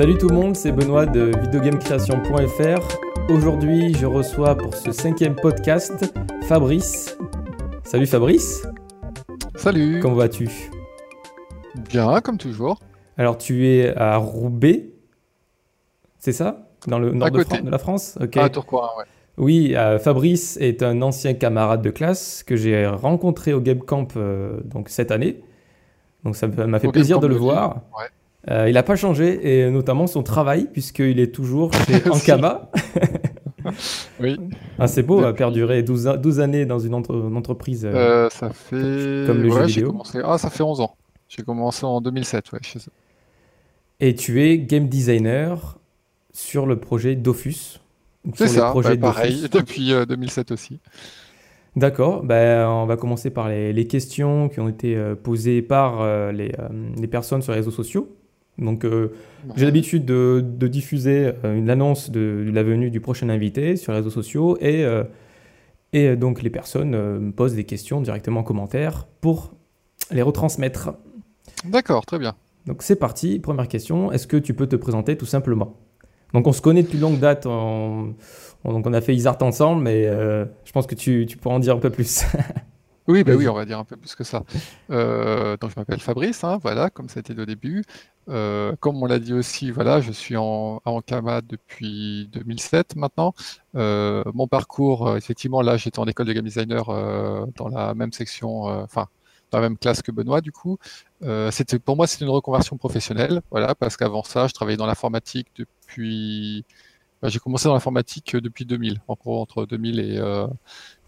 Salut tout le monde, c'est Benoît de videogamecreation.fr. Aujourd'hui, je reçois pour ce cinquième podcast Fabrice. Salut Fabrice. Salut. Comment vas-tu? Bien, comme toujours. Alors, tu es à Roubaix, c'est ça? Dans le nord de, la France? Ah, Tourcoing, ouais. Oui, euh, Fabrice est un ancien camarade de classe que j'ai rencontré au Game Camp euh, donc cette année. Donc ça m'a fait plaisir de le voir. Ouais. Euh, il n'a pas changé, et notamment son travail, puisqu'il est toujours chez Ankama. oui. Ah, c'est beau, a perdurer 12, 12, années dans une, entreprise. Euh, euh, ça fait. Comme le jeu vidéo. Commencé... Ah, ça fait 11 ans. J'ai commencé en 2007, ouais, chez eux. Et tu es game designer sur le projet Dofus. C'est ça, bah, pareil, depuis 2007 aussi. D'accord, ben, on va commencer par les, les, questions qui ont été posées par les, les, personnes sur les réseaux sociaux. Donc, euh, j'ai l'habitude de, diffuser euh, une annonce de, la venue du prochain invité sur les réseaux sociaux et, euh, et donc les personnes me posent des questions directement en commentaire pour les retransmettre. D'accord, très bien. Donc, c'est parti. Première question. Est-ce que tu peux te présenter tout simplement? Donc, on se connaît depuis longue date. donc, on a fait Isart ensemble, mais je pense que tu, tu pourras en dire un peu plus. Oui, bah oui, on va dire un peu plus que ça. Euh, donc je m'appelle Fabrice, hein, voilà, comme c'était au début. Euh, comme on l'a dit aussi, voilà, je suis en, en Kama depuis 2007 maintenant. Euh, mon parcours, effectivement, là, j'étais en école de game designer dans la même section, enfin, dans la même classe que Benoît, du coup. c'était, pour moi, c'est une reconversion professionnelle, voilà, parce qu'avant ça, je travaillais dans l'informatique depuis j'ai commencé dans l'informatique euh, depuis 2000, en gros entre 2000 et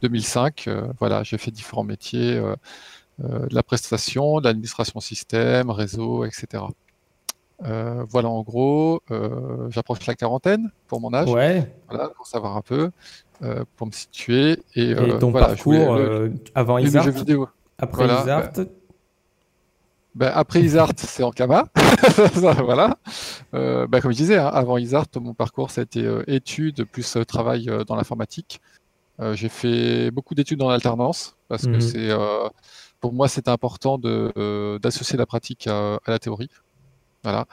2005. Euh, euh, voilà, j'ai fait différents métiers, de la prestation, de l'administration système, réseau, etc. voilà en gros, j'approche la quarantaine pour mon âge, ouais. voilà, pour savoir un peu, pour me situer. Et, ton parcours avant Isart, après voilà, Isart, bah, ben, après Isart, c'est en Kama. voilà. Euh, ben, comme je disais, hein, avant Isart, mon parcours, ça a été euh, études plus euh, travail dans l'informatique. J'ai fait beaucoup d'études dans l'alternance parce que mhm. c'est, pour moi, c'était important de, d'associer la pratique à, à, la théorie. Voilà.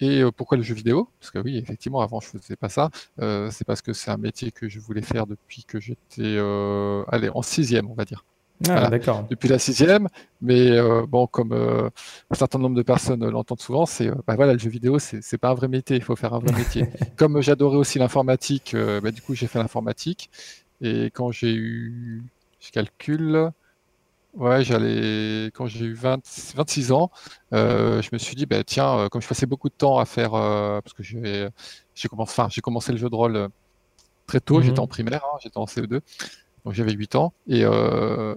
et pourquoi le jeu vidéo? Parce que oui, effectivement, avant, je faisais pas ça. c'est parce que c'est un métier que je voulais faire depuis que j'étais, allez, en sixième, on va dire. Ah, d'accord. Depuis la sixième, mais euh, bon, comme euh, un certain nombre de personnes l'entendent souvent, c'est euh, bah voilà, le jeu vidéo, c'est pas un vrai métier, il faut faire un vrai métier. comme j'adorais aussi l'informatique, bah, du coup j'ai fait l'informatique, et quand j'ai eu, je calcule, ouais, j'allais, quand j'ai eu 20, 26 ans, je me suis dit, bah, tiens, comme je passais beaucoup de temps à faire, parce que j'ai commencé, j'ai commencé le jeu de rôle très tôt, j'étais mhm. en primaire, hein, j'étais en CE2 donc j'avais 8 ans et euh,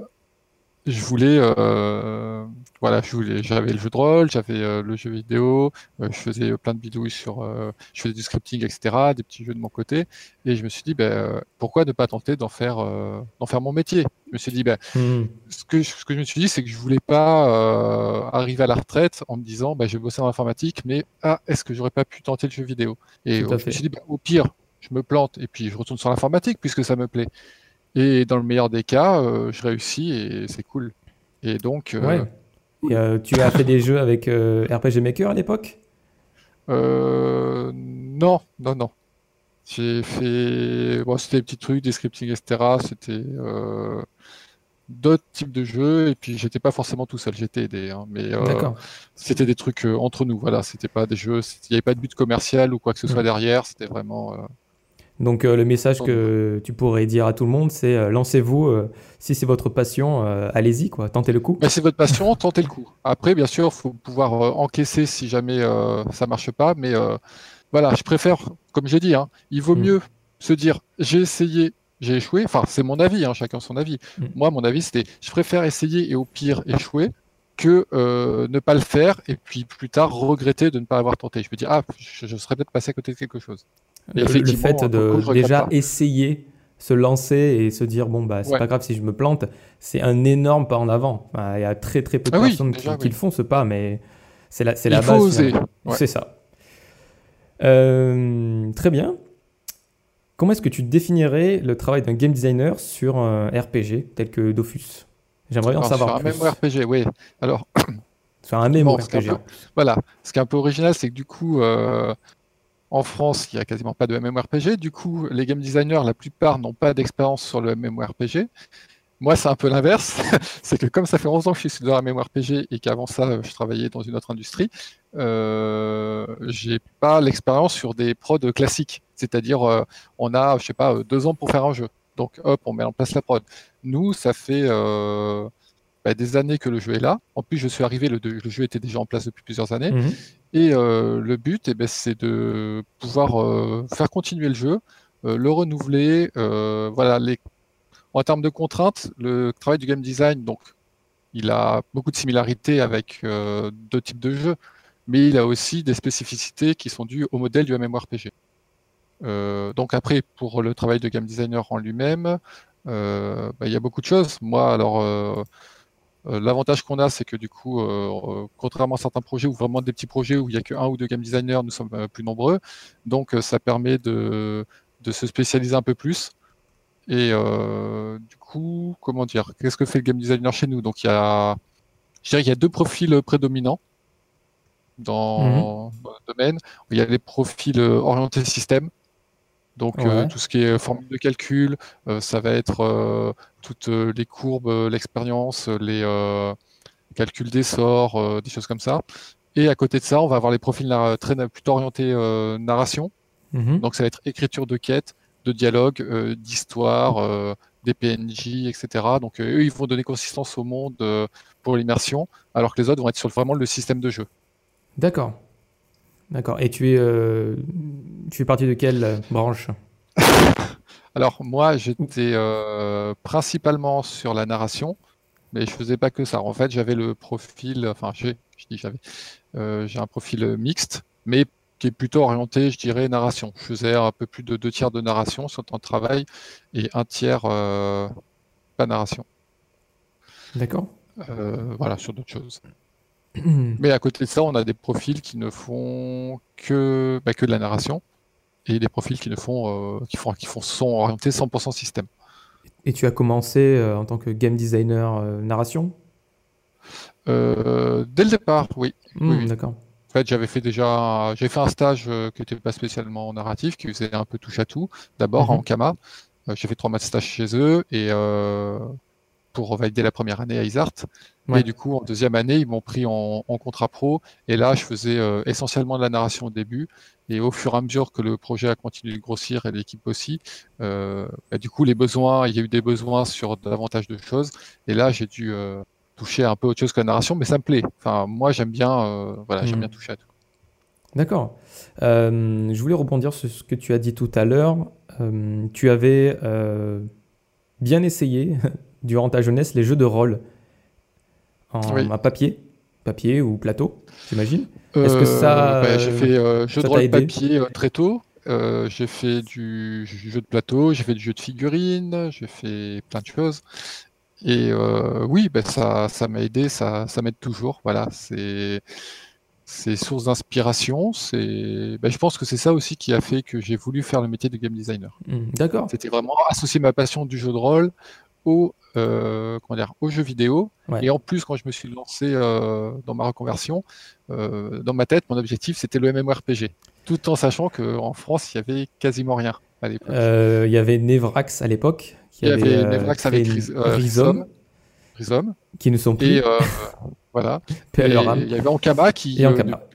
je voulais, euh, voilà, je voulais, j'avais le jeu de rôle, j'avais euh, le jeu vidéo, je faisais plein de vidéos sur, je faisais du scripting, etc., des petits jeux de mon côté, et je me suis dit, ben, pourquoi ne pas tenter d'en faire, d'en faire mon métier? Je me suis dit, ben, hmm. ce que ce que je me suis dit, c'est que je voulais pas arriver à la retraite en me disant, ben, je vais bosser dans l'informatique, mais ah, est-ce que j'aurais pas pu tenter le jeu vidéo? Et je me suis dit, ben, au pire, je me plante et puis je retourne sur l'informatique puisque ça me plaît. Et dans le meilleur des cas, euh, je réussis et c'est cool. Et donc. Euh, ouais. Euh, tu as fait des jeux avec RPG Maker à l'époque? Non, non, non. J'ai fait. Bon, c'était des petits trucs, des scripting, etc. C'était d'autres types de jeux et puis j'étais pas forcément tout seul, j'étais aidé, hein, mais c'était des trucs entre nous, voilà, c'était pas des jeux, il n'y avait pas de but commercial ou quoi que ce soit derrière, c'était vraiment donc euh, le message que tu pourrais dire à tout le monde, c'est euh, lancez-vous. Euh, si c'est votre passion, allez-y, quoi. Tentez le coup. Mais c'est votre passion, tentez le coup. Après, bien sûr, faut pouvoir encaisser si jamais ça marche pas. Mais voilà, je préfère, comme j'ai dit, hein, il vaut mm. mieux se dire j'ai essayé, j'ai échoué. Enfin, c'est mon avis, hein, chacun son avis. Mm. Moi, mon avis, c'était je préfère essayer et au pire échouer que ne pas le faire et puis plus tard regretter de ne pas avoir tenté. Je me dis ah, je, je serais peut-être passé à côté de quelque chose le, fait de déjà essayer, se lancer et se dire bon bah c'est pas grave si je me plante, c'est un énorme pas en avant. Il y a très très peu de ah personnes qui, le font ce pas, mais c'est la, c'est la base. C'est ça. Euh, très bien. Comment est-ce que tu définirais le travail d'un game designer sur un RPG tel que Dofus? J'aimerais en savoir sur un même RPG, oui. Alors, C'est un MMORPG. voilà. Ce qui est un peu original, c'est que du coup, en France, il n'y a quasiment pas de MMORPG. Du coup, les game designers, la plupart n'ont pas d'expérience sur le MMORPG. Moi, c'est un peu l'inverse. c'est que comme ça fait 11 ans que je suis dans un MMORPG et qu'avant ça, je travaillais dans une autre industrie, euh, j'ai pas l'expérience sur des prods classiques. C'est-à-dire, euh, on a, je sais pas, deux ans pour faire un jeu. Donc, hop, on met en place la prod. Nous, ça fait euh, bah, des années que le jeu est là. En plus, je suis arrivé, le, le jeu était déjà en place depuis plusieurs années. Mhm. Et euh, le but, eh ben, c'est de pouvoir euh, faire continuer le jeu, euh, le renouveler. voilà, les... En termes de contraintes, le travail du game design, donc, il a beaucoup de similarités avec deux types de jeux, mais il a aussi des spécificités qui sont dues au modèle du MMORPG. donc après, pour le travail de game designer en lui-même, bah, il y a beaucoup de choses. Moi, alors l'avantage qu'on a, c'est que du coup, euh, euh, contrairement à certains projets ou vraiment des petits projets où il n'y a qu'un ou deux game designers, nous sommes plus nombreux. Donc, ça permet de, se spécialiser un peu plus. Et du coup, comment dire Qu'est-ce que fait le game designer chez nous? Donc, il y a, je dirais qu'il y a deux profils prédominants dans, mhm. dans, le domaine. Il y a les profils orientés système, donc euh, tout ce qui est formule de calcul, euh, ça va être euh, toutes les courbes, l'expérience, les calculs d'essor, des choses comme ça. Et à côté de ça, on va avoir les profils très, plutôt orientés narration. Mhm. Donc ça va être écriture de quête, de dialogue, d'histoire, des PNJ, etc. Donc eux, ils vont donner consistance au monde pour l'immersion, alors que les autres vont être sur vraiment le système de jeu. D'accord. D'accord. Et tu es, euh, tu fais partie de quelle euh, branche Alors, moi, j'étais euh, principalement sur la narration, mais je faisais pas que ça. En fait, j'avais le profil, enfin, j'ai, je dis j'avais, j'ai un profil mixte, mais qui est plutôt orienté, je dirais, narration. Je faisais un peu plus de deux tiers de narration sur le temps de travail et un tiers pas narration. D'accord. voilà, sur d'autres choses. Mais à côté de ça, on a des profils qui ne font que, bah, que de la narration et des profils qui ne font, euh, qui font, qui font sont orientés 100% système. Et tu as commencé euh, en tant que game designer euh, narration? Dès le départ, oui. Hmm, d'accord. En fait, j'avais fait déjà, j'ai fait un stage qui n'était pas spécialement narratif, qui faisait un peu touche à tout. D'abord mhm. en Kama, j'ai fait trois mois de stage chez eux et pour valider la première année à Isart. Et du coup, en deuxième année, ils m'ont pris en, contrat pro. Et là, je faisais euh, essentiellement de la narration au début. Et au fur et à mesure que le projet a continué de grossir et l'équipe aussi, euh, bah, du coup, les besoins, il y a eu des besoins sur davantage de choses. Et là, j'ai dû euh, toucher un peu autre chose que la narration, mais ça me plaît. Enfin, moi, j'aime bien, voilà, j'aime hmm. bien toucher à tout. D'accord. je voulais rebondir sur ce que tu as dit tout à l'heure. tu avais bien essayé durant ta jeunesse les jeux de rôle en papier, papier ou plateau, j'imagine. Est-ce que ça bah, J'ai fait euh, jeu de rôle papier euh, très tôt. Euh, j'ai fait du jeu de plateau, j'ai fait du jeu de figurines, j'ai fait plein de choses. Et oui, bah, ça, ça m'a aidé, ça, ça m'aide toujours. Voilà, c'est c'est source d'inspiration. C'est, bah, je pense que c'est ça aussi qui a fait que j'ai voulu faire le métier de game designer. Mmh, d'accord. C'était vraiment associer ma passion du jeu de rôle au, euh, comment dire, aux jeux vidéo. Et en plus, quand je me suis lancé euh, dans ma reconversion, euh, dans ma tête, mon objectif, c'était le MMORPG. Tout en sachant qu'en France, il y avait quasiment rien à l'époque. il y avait Nevrax à l'époque. Il y avait Nevrax avec Rhizome. Rhizome. Qui ne sont plus. Et voilà. il y avait Ankama qui,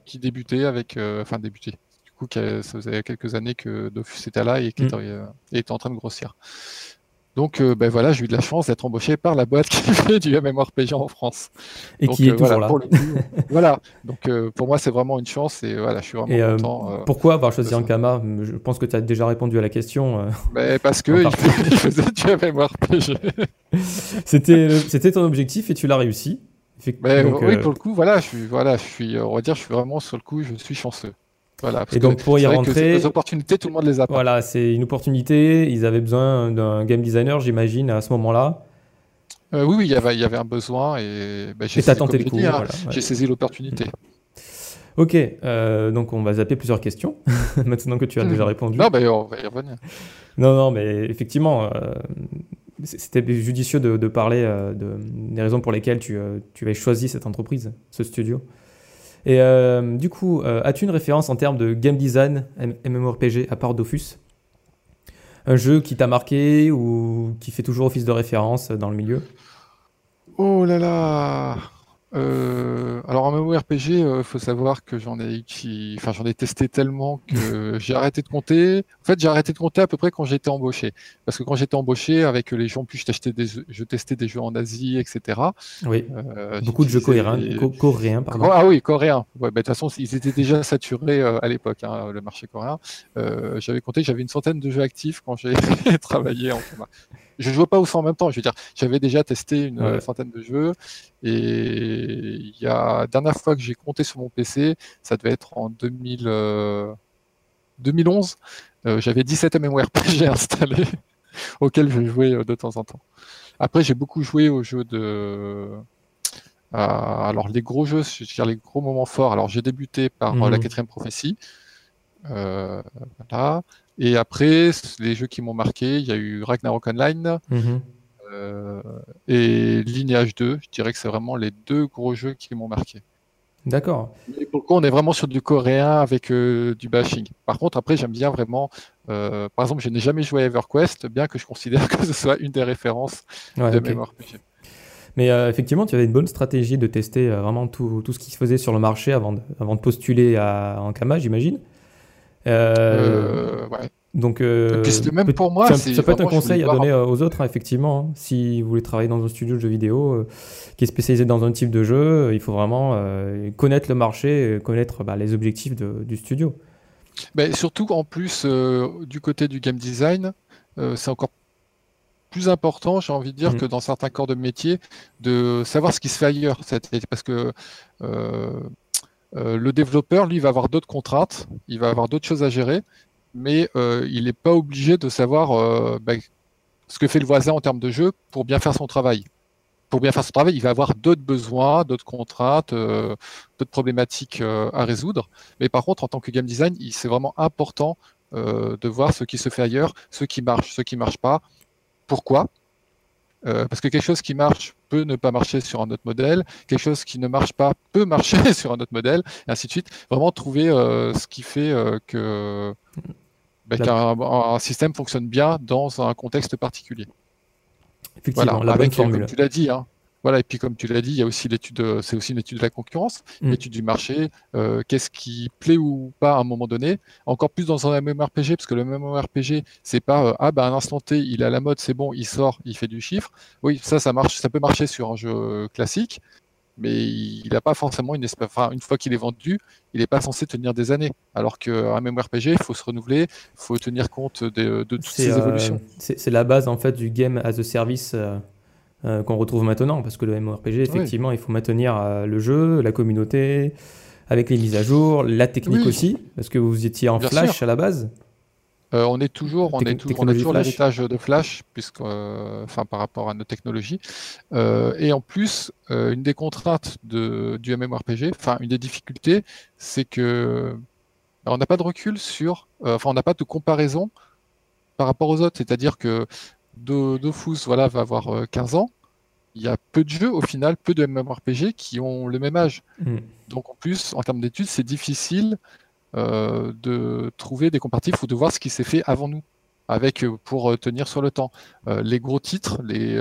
qui débutait avec. Enfin, débutait. Du coup, ça faisait quelques années que Dofus était là et qui mm. était en train de grossir. Donc euh, ben voilà, j'ai eu de la chance d'être embauché par la boîte qui fait du MMORPG en France. Et qui est euh, toujours voilà, là. voilà, donc euh, pour moi c'est vraiment une chance et voilà, je suis vraiment content. pourquoi avoir choisi Ankama? Je pense que tu as déjà répondu à la question. Mais parce que il faisait du MMORPG. c'était c'était ton objectif et tu l'as réussi. Ben, oui, pour le coup, voilà, je suis, voilà, je suis, on va dire, je suis vraiment sur le coup, je suis chanceux et donc pour y rentrer, les opportunités, tout le monde les a. Voilà, c'est une opportunité. Ils avaient besoin d'un game designer, j'imagine, à ce moment-là. Euh, oui, oui, il y, avait, il y avait un besoin et bah, j'ai tenté le coup. Hein, j'ai saisi l'opportunité. Ok, euh, donc on va zapper plusieurs questions maintenant que tu as déjà répondu. Non, bah, on va y revenir. Non, non, mais effectivement, euh, c'était judicieux de, parler de, des raisons pour lesquelles tu, tu avais choisi cette entreprise, ce studio. Et du coup, as-tu une référence en termes de game design MMORPG à part Dofus? Un jeu qui t'a marqué ou qui fait toujours office de référence dans le milieu? Oh là là euh, alors en MMORPG, il euh, faut savoir que j'en ai qui, enfin j'en ai testé tellement que j'ai arrêté de compter. En fait, j'ai arrêté de compter à peu près quand j'étais embauché, parce que quand j'étais embauché avec les gens, plus je testais des, je testais des jeux en Asie, etc. Oui. Euh, Beaucoup de jeux coréens, coréens pardon. Ah oui, coréens. Ouais, bah, de toute façon, ils étaient déjà saturés à l'époque, hein, le marché coréen. j'avais compté, j'avais une centaine de jeux actifs quand j'ai travaillé en je jouais pas aussi en même temps. Je veux dire, j'avais déjà testé une centaine de jeux et il y a la dernière fois que j'ai compté sur mon PC, ça devait être en 2000, 2011. Euh, euh, j'avais 17 MMORPG installés auxquels je jouais euh, de temps en temps. Après, j'ai beaucoup joué aux jeux de alors les gros jeux, je veux dire les gros moments forts. Alors j'ai débuté par la mhm. quatrième prophétie. voilà. Et après, les jeux qui m'ont marqué, il y a eu Ragnarok Online mhm. euh, et Lineage 2. Je dirais que c'est vraiment les deux gros jeux qui m'ont marqué. D'accord. Et pour le coup, on est vraiment sur du coréen avec euh, du bashing. Par contre, après, j'aime bien vraiment. Euh, par exemple, je n'ai jamais joué à EverQuest, bien que je considère que ce soit une des références de okay. RPG. Mais effectivement, tu avais une bonne stratégie de tester vraiment tout, tout, ce qui se faisait sur le marché avant de, avant de postuler à, en Kama, j'imagine. Euh, ouais. Donc, euh, même pour moi, ça, peut être un conseil à donner euh, aux autres, hein, effectivement. Hein. si vous voulez travailler dans un studio de jeux vidéo qui est spécialisé dans un type de jeu, il faut vraiment connaître le marché, connaître bah, les objectifs du studio. Mais surtout, en plus, du côté du game design, c'est encore plus important, j'ai envie de dire, mmh. que dans certains corps de métier, de savoir ce qui se fait ailleurs. Parce que euh, le développeur, lui, va avoir d'autres contraintes, il va avoir d'autres choses à gérer, mais euh, il n'est pas obligé de savoir euh, ben, ce que fait le voisin en termes de jeu pour bien faire son travail. Pour bien faire son travail, il va avoir d'autres besoins, d'autres contraintes, d'autres problématiques à résoudre. Mais par contre, en tant que game design, c'est vraiment important de voir ce qui se fait ailleurs, ce qui marche, ce qui ne marche pas. Pourquoi euh, parce que quelque chose qui marche peut ne pas marcher sur un autre modèle, quelque chose qui ne marche pas peut marcher sur un autre modèle, et ainsi de suite. Vraiment trouver euh, ce qui fait euh, que bah, qu'un système fonctionne bien dans un contexte particulier. Effectivement, voilà, la avec, comme tu l'as dit, hein, voilà, et puis comme tu l'as dit, il y a aussi l'étude, euh, c'est aussi une étude de la concurrence, mm. l'étude du marché, euh, qu'est-ce qui plaît ou pas à un moment donné. Encore plus dans un MMORPG, parce que le MMORPG, c'est pas euh, ah bah à un instant T, il est à la mode, c'est bon, il sort, il fait du chiffre. Oui, ça, ça marche, ça peut marcher sur un jeu classique, mais il n'a pas forcément une enfin, une fois qu'il est vendu, il n'est pas censé tenir des années. Alors qu'un MMORPG, il faut se renouveler, il faut tenir compte de, toutes ces évolutions. c'est la base en fait du game as a service. Euh, qu'on retrouve maintenant, parce que le MMORPG, effectivement, il faut maintenir euh, le jeu, la communauté, avec les mises à jour, la technique aussi, parce que vous étiez en Flash à la base. Euh, on est toujours, on est toujours, toujours l'héritage de Flash, puisque, enfin, par rapport à nos technologies. et en plus, une des contraintes de, du MMORPG, enfin, une des difficultés, c'est que on n'a pas de recul sur, enfin, on n'a pas de comparaison par rapport aux autres. C'est-à-dire que Dofus voilà, va avoir 15 euh, ans, il y a peu de jeux au final, peu de MMORPG qui ont le même âge. Mm. Donc en plus, en termes d'études, c'est difficile euh, de trouver des comparatifs ou de voir ce qui s'est fait avant nous, avec euh, pour tenir sur le temps. les gros titres, les,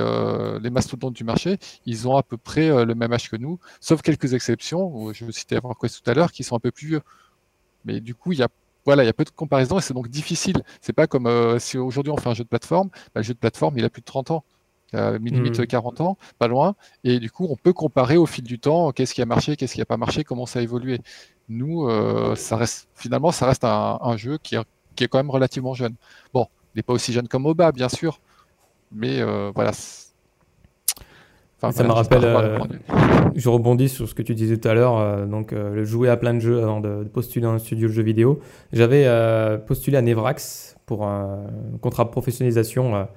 les mastodontes du marché, ils ont à peu près le même âge que nous, sauf quelques exceptions. Je citais EverQuest tout à l'heure, qui sont un peu plus vieux. Mais du coup, il y a voilà, il y a peu de comparaisons et c'est donc difficile. C'est pas comme euh, si aujourd'hui on fait un jeu de plateforme, bah, le jeu de plateforme il a plus de 30 ans, a limite 40 hmm. ans, pas loin, et du coup on peut comparer au fil du temps qu'est-ce qui a marché, qu'est-ce qui n'a pas marché, comment ça a évolué. Nous, euh, ça reste finalement ça reste un, jeu qui est, qui est, quand même relativement jeune. Bon, il n'est pas aussi jeune comme MOBA bien sûr, mais euh, voilà ça me rappelle, euh, je rebondis sur ce que tu disais tout à l'heure, euh, donc euh, le jouer à plein de jeux avant de, postuler dans un studio de jeux vidéo. J'avais postulé à Nevrax pour un contrat de professionnalisation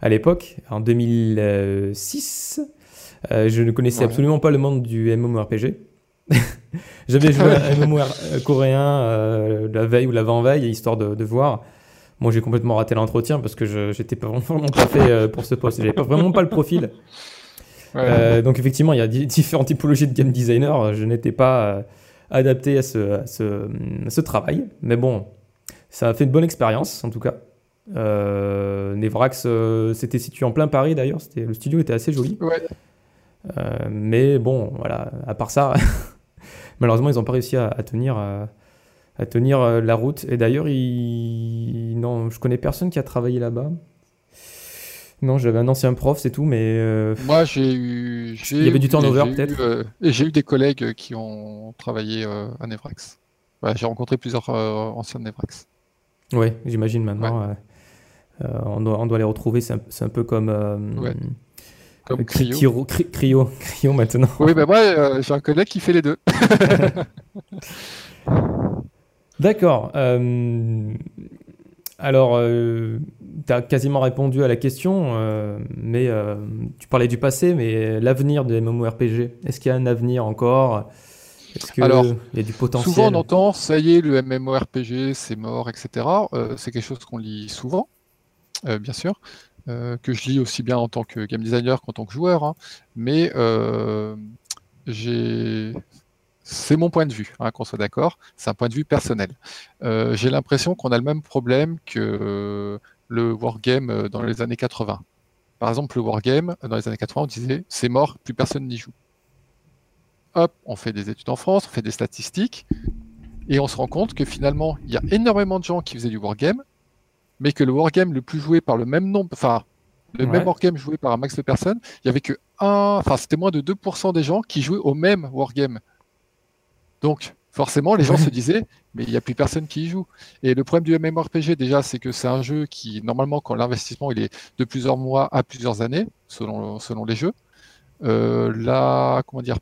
à l'époque, en 2006. je ne connaissais absolument pas le monde du MMORPG. J'avais joué à un MMOR coréen la veille ou l'avant-veille, histoire de, de voir. Moi, j'ai complètement raté l'entretien parce que je j'étais pas vraiment pas fait pour ce poste. J'avais pas vraiment pas le profil. Donc effectivement, il y a différentes typologies de game designer. Je n'étais pas adapté à ce, ce, travail, mais bon, ça a fait une bonne expérience en tout cas. Nevrax, c'était situé en plein Paris d'ailleurs. Le studio était assez joli. mais bon, voilà. À part ça. malheureusement, ils n'ont pas réussi à, tenir, à, tenir euh, la route. Et d'ailleurs, il... non, je connais personne qui a travaillé là-bas. Non, j'avais un ancien prof, c'est tout, mais. Euh, Moi, j'ai eu. Il y avait du turnover, peut-être euh, Et j'ai eu des collègues qui ont travaillé à Nevrax. j'ai rencontré plusieurs anciens de Nevrax. Oui, j'imagine maintenant. on, doit, on doit les retrouver, c'est un, peu comme. Comme Cryo. Cryo, Cryo, maintenant. Oui, ben moi, euh, j'ai un collègue qui fait les deux. D'accord. Euh, alors, euh, tu as quasiment répondu à la question, mais tu parlais du passé, mais l'avenir de MMORPG, est-ce qu'il y a un avenir encore? Est-ce qu'il y a du potentiel? Souvent, on entend, ça y est, le MMORPG, c'est mort, etc. c'est quelque chose qu'on lit souvent, bien sûr. Euh, que je lis aussi bien en tant que game designer qu'en tant que joueur, hein. mais euh, c'est mon point de vue, hein, qu'on soit d'accord, c'est un point de vue personnel. Euh, j'ai l'impression qu'on a le même problème que le wargame dans les années 80. Par exemple, le wargame, dans les années 80, on disait c'est mort, plus personne n'y joue. Hop, on fait des études en France, on fait des statistiques, et on se rend compte que finalement, il y a énormément de gens qui faisaient du wargame, mais que le wargame le plus joué par le même nombre, enfin, le même wargame joué par un max de personnes, il y avait que un, enfin, c'était moins de 2% des gens qui jouaient au même wargame. Donc, forcément, les gens se disaient, mais il n'y a plus personne qui y joue. Et le problème du MMORPG, déjà, c'est que c'est un jeu qui, normalement, quand l'investissement il est de plusieurs mois à plusieurs années, selon, selon les jeux, euh, là, comment dire,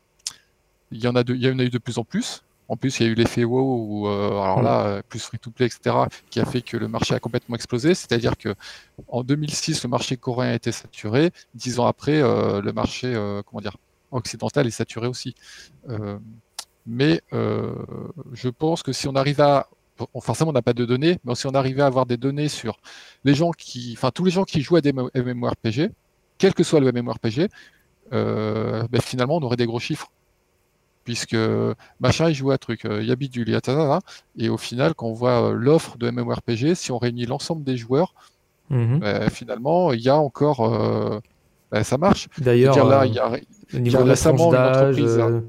il y en a de, il y en a eu de plus en plus. En plus, il y a eu l'effet WoW, où, euh, alors là, plus free-to-play, etc., qui a fait que le marché a complètement explosé. C'est-à-dire que en 2006, le marché coréen a été saturé. Dix ans après, euh, le marché, comment dire, occidental est saturé aussi. Mais je pense que si on arrive à forcément, on n'a pas de données, mais si on arrivait à avoir des données sur les gens qui, enfin, tous les gens qui jouent à des MMORPG, quel que soit le MMORPG, ben, finalement, on aurait des gros chiffres puisque machin il joue à truc, il y a bidule, il y a et au final quand on voit euh, l'offre de MMORPG, si on réunit l'ensemble des joueurs, mhm. ben, finalement il y a encore, euh, ben, ça marche. D'ailleurs, là il y a, récemment d'âge hein.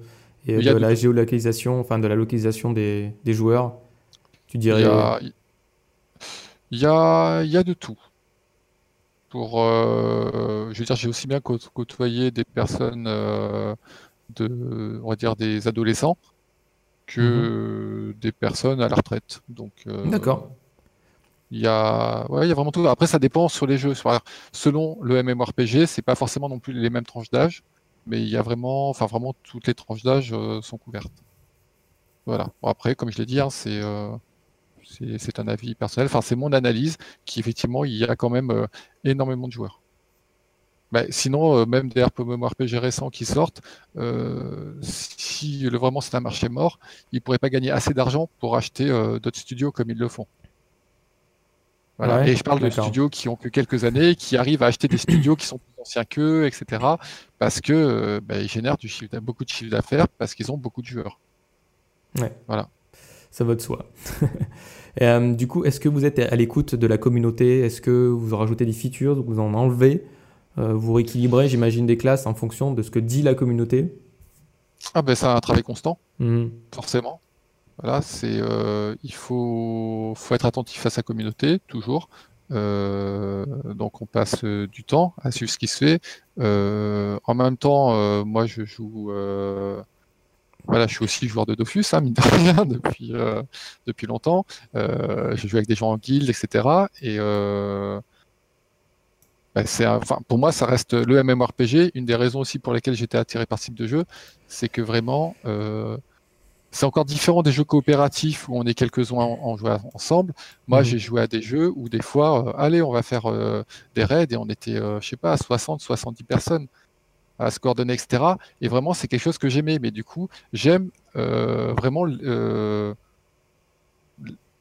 Et de, la géolocalisation, enfin de la localisation des, des joueurs, tu dirais. Il y a, il y a, de tout. Pour, euh, je veux dire, j'ai aussi bien côtoyé des personnes de, on va dire, des adolescents que mhm. des personnes à la retraite. Donc, euh, D'accord. Il y, a, ouais, il y a vraiment tout. Après, ça dépend sur les jeux. Selon le MMORPG, c'est pas forcément non plus les mêmes tranches d'âge, mais il y a vraiment, enfin vraiment toutes les tranches d'âge euh, sont couvertes. Voilà. après, comme je l'ai dit, hein, euh, c'est un avis personnel. Enfin, c'est mon analyse qui effectivement, il y a quand même énormément de joueurs. Bah, sinon, euh, même des RPG récents qui sortent, euh, si le, vraiment c'est un marché mort, ils ne pourraient pas gagner assez d'argent pour acheter euh, d'autres studios comme ils le font. Voilà. et je parle de studios qui ont que quelques années, qui arrivent à acheter des studios qui sont anciens qu'eux, etc. Parce que bah, ils génèrent du chiffre, beaucoup de chiffre d'affaires parce qu'ils ont beaucoup de joueurs. Ouais. Voilà. Ça va de soi. et, du coup, est-ce que vous êtes à l'écoute de la communauté? Est-ce que vous en rajoutez des features, vous en enlevez? Euh, vous rééquilibrez, j'imagine, des classes en fonction de ce que dit la communauté? Ah ben c'est un travail constant, mmh. forcément. Voilà, c'est euh, il faut, faut être attentif à sa communauté toujours. Euh, donc on passe du temps à suivre ce qui se fait. en même temps, moi je joue, voilà, je suis aussi joueur de Dofus, hein, mine de rien, depuis depuis longtemps. je joue avec des gens en guild, etc. Et bah, pour moi, ça reste le MMORPG. Une des raisons aussi pour lesquelles j'étais attiré par ce type de jeu, c'est que vraiment, euh, c'est encore différent des jeux coopératifs où on est quelques-uns en, jouant ensemble. Moi, mhm. j'ai joué à des jeux où des fois, euh, allez, on va faire euh, des raids et on était, je sais pas, à 60, 70 personnes à se coordonner, etc. Et vraiment, c'est quelque chose que j'aimais. Mais du coup, j'aime vraiment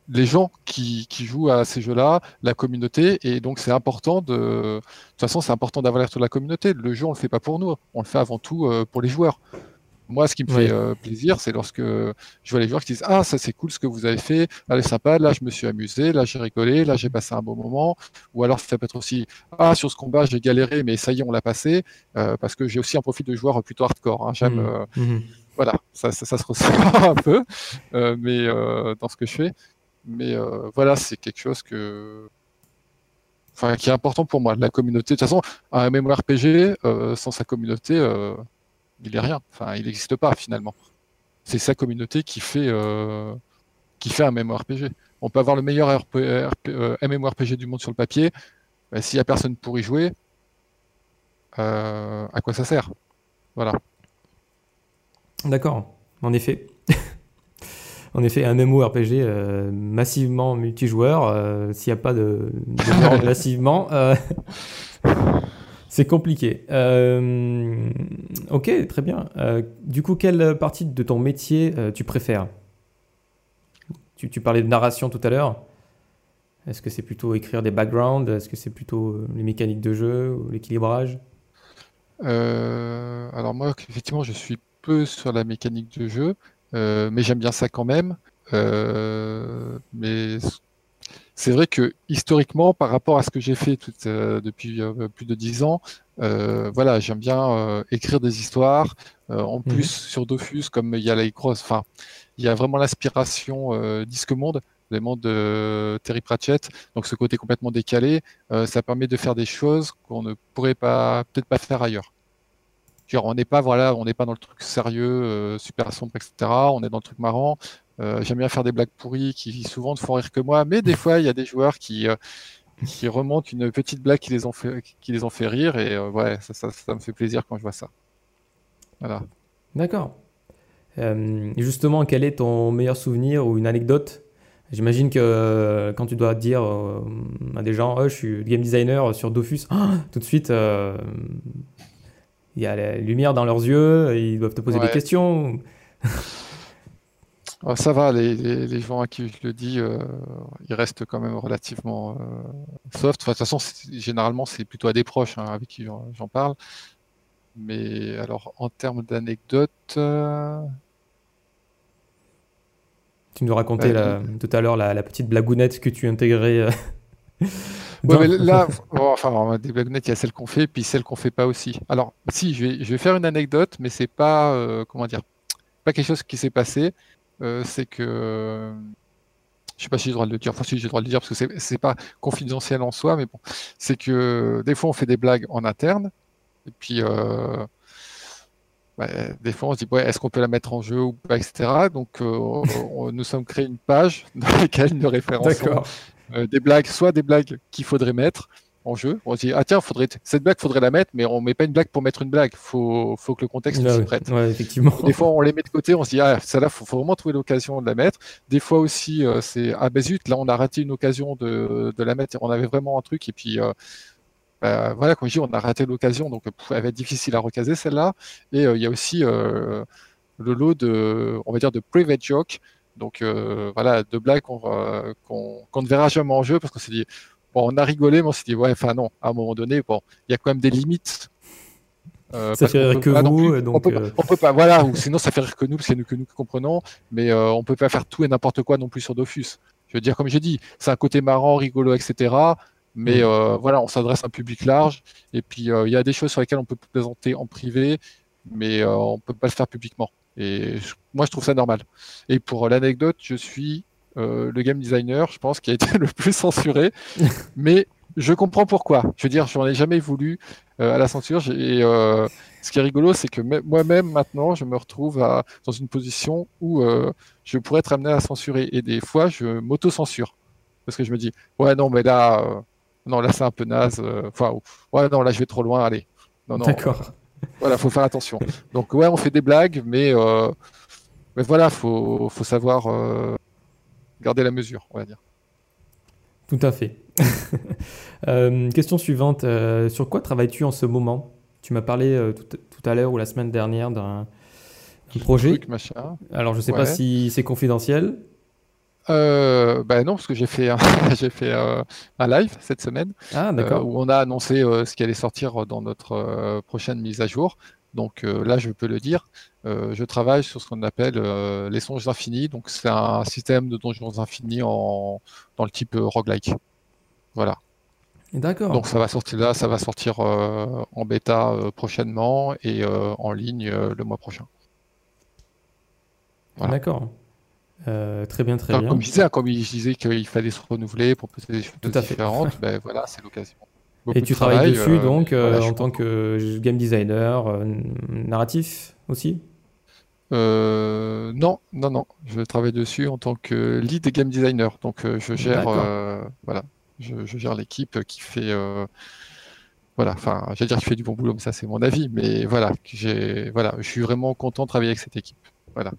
les gens qui, qui, jouent à ces jeux-là, la communauté, et donc c'est important de. De toute façon, c'est important d'avoir l'air de la communauté. Le jeu, on le fait pas pour nous, on le fait avant tout euh, pour les joueurs. Moi, ce qui me fait euh, plaisir, c'est lorsque je vois les joueurs qui disent Ah, ça c'est cool ce que vous avez fait, allez, sympa, là je me suis amusé, là j'ai rigolé, là j'ai passé un bon moment. Ou alors ça peut être aussi Ah, sur ce combat j'ai galéré, mais ça y est, on l'a passé. Euh, parce que j'ai aussi un profil de joueur plutôt hardcore. Hein. J'aime. Mmh. Mmh. Voilà, ça, ça, ça, se ressent un peu, mais dans ce que je fais. Mais euh, voilà, c'est quelque chose que, enfin, qui est important pour moi. La communauté, de toute façon, un MMORPG euh, sans sa communauté, euh, il est rien. Enfin, il n'existe pas finalement. C'est sa communauté qui fait, qui fait un MMORPG. On peut avoir le meilleur RP, MMORPG du monde sur le papier, mais s'il n'y a personne pour y jouer, à quoi ça sert? Voilà. D'accord, en effet. En effet, un MMORPG euh, massivement multijoueur, euh, s'il n'y a pas de, de massivement, euh, c'est compliqué. ok, très bien. du coup, quelle partie de ton métier tu préfères? Tu, tu, parlais de narration tout à l'heure. Est-ce que c'est plutôt écrire des backgrounds? Est-ce que c'est plutôt les mécaniques de jeu ou l'équilibrage? Alors moi, effectivement, je suis peu sur la mécanique de jeu. Euh, mais j'aime bien ça quand même. Euh, mais c'est vrai que historiquement, par rapport à ce que j'ai fait euh, depuis plus de dix ans, voilà, j'aime bien écrire des histoires. en plus, mhm. sur Dofus, comme il y a la enfin, il y a vraiment l'inspiration Disque Monde, le monde de Terry Pratchett. Donc, ce côté complètement décalé, ça permet de faire des choses qu'on ne pourrait pas, peut-être pas faire ailleurs on n'est pas voilà, on n'est pas dans le truc sérieux, euh, super sombre, etc. On est dans le truc marrant. Euh, j'aime bien faire des blagues pourries qui souvent ne font rire que moi, mais des fois il y a des joueurs qui euh, qui remontent une petite blague qui les ont fait qui les ont fait rire et ouais, ça, ça, me fait plaisir quand je vois ça. Voilà. D'accord. justement, quel est ton meilleur souvenir ou une anecdote? J'imagine que quand tu dois dire à des gens, oh, je suis game designer sur Dofus, tout de suite, il y a la lumière dans leurs yeux, ils doivent te poser des questions. Oh, ça va, les, gens à qui je le dis, euh, ils restent quand même relativement euh, soft. de toute façon, généralement, c'est plutôt à des proches hein, avec qui j'en parle. Mais alors, en termes d'anecdotes. Euh, tu nous racontais tout à l'heure la, petite blagounette que tu intégrais Ouais, mais là, enfin, des blagounettes, il y a celles qu'on fait, puis celles qu'on fait pas aussi. Alors, si, je vais, je vais faire une anecdote, mais c'est pas, comment dire, pas quelque chose qui s'est passé. Euh, c'est que, je sais pas si j'ai le droit de le dire, enfin, si j'ai le droit de le dire, parce que c'est pas confidentiel en soi, mais bon, c'est que des fois, on fait des blagues en interne, et puis, euh, bah, des fois, on se dit, ouais, est-ce qu'on peut la mettre en jeu ou pas, etc. Donc, nous sommes créés une page dans laquelle nous référençons euh, des blagues, soit des blagues qu'il faudrait mettre en jeu. On se dit, ah tiens, faudrait cette blague, faudrait la mettre, mais on met pas une blague pour mettre une blague. Faut, faut que le contexte s'y prête. effectivement. Des fois, on les met de côté, on se dit, ah, celle-là, faut, faut vraiment trouver l'occasion de la mettre. Des fois aussi, euh, c'est, ah ben zut, là, on a raté une occasion de, de la mettre. On avait vraiment un truc, et puis, euh, bah, voilà, comme je dis, on a raté l'occasion, donc elle va être difficile à recaser celle-là. Et il y a aussi le lot de, on va dire, de private joke donc euh, voilà, deux blagues qu'on ne verra jamais en jeu parce qu'on s'est dit, bon, on a rigolé, mais on s'est dit, ouais, enfin non, à un moment donné, bon, il y a quand même des limites. Euh, ça fait rire que vous, donc. On peut, euh, peut, pas, voilà, ou sinon ça fait rire que nous, c'est nous que nous comprenons, mais on peut pas faire tout et n'importe quoi non plus sur Dofus. Je veux dire, comme j'ai dit, c'est un côté marrant, rigolo, etc. Mais mm. voilà, on s'adresse à un public large. Et puis, il y a des choses sur lesquelles on peut présenter en privé, mais on peut pas le faire publiquement. Et moi, je trouve ça normal. Et pour l'anecdote, je suis euh, le game designer, je pense, qui a été le plus censuré. mais je comprends pourquoi. Je veux dire, je n'en ai jamais voulu euh, à la censure. Et euh, ce qui est rigolo, c'est que moi-même, maintenant, je me retrouve à, dans une position où je pourrais être amené à censurer. Et des fois, je m'auto-censure. Parce que je me dis, ouais, non, mais là, non, là, c'est un peu naze. Enfin, ouais, non, là, je vais trop loin. Allez. Non, non. D'accord. Voilà, faut faire attention. Donc ouais, on fait des blagues, mais, mais voilà, faut, faut savoir euh, garder la mesure, on va dire. Tout à fait. Euh, question suivante. sur quoi travailles-tu en ce moment? Tu m'as parlé tout, à l'heure ou la semaine dernière d'un projet. machin. Alors je ne sais pas si c'est confidentiel. euh, bah non, parce que j'ai fait, un, j'ai fait un live cette semaine ah, où on a annoncé ce qui allait sortir dans notre prochaine mise à jour. Donc là, je peux le dire, je travaille sur ce qu'on appelle les songes infinis. Donc c'est un système de donjons infinis en, dans le type roguelike. Voilà. D'accord. Donc ça va sortir là, ça va sortir en bêta prochainement et en ligne le mois prochain. D'accord. Euh, très bien, très bien. Comme je disais, comme je disais qu'il fallait se renouveler, proposer des choses différentes, ben voilà, c'est l'occasion. Et tu travailles dessus euh, donc euh, en tant que game designer, narratif aussi? Non, non, non. Je travaille dessus en tant que lead game designer. Donc je gère, voilà, je, je gère l'équipe qui fait voilà, enfin, j'allais dire qu'il fait du bon boulot, mais ça c'est mon avis, mais voilà, j'ai, voilà, je suis vraiment content de travailler avec cette équipe. Voilà.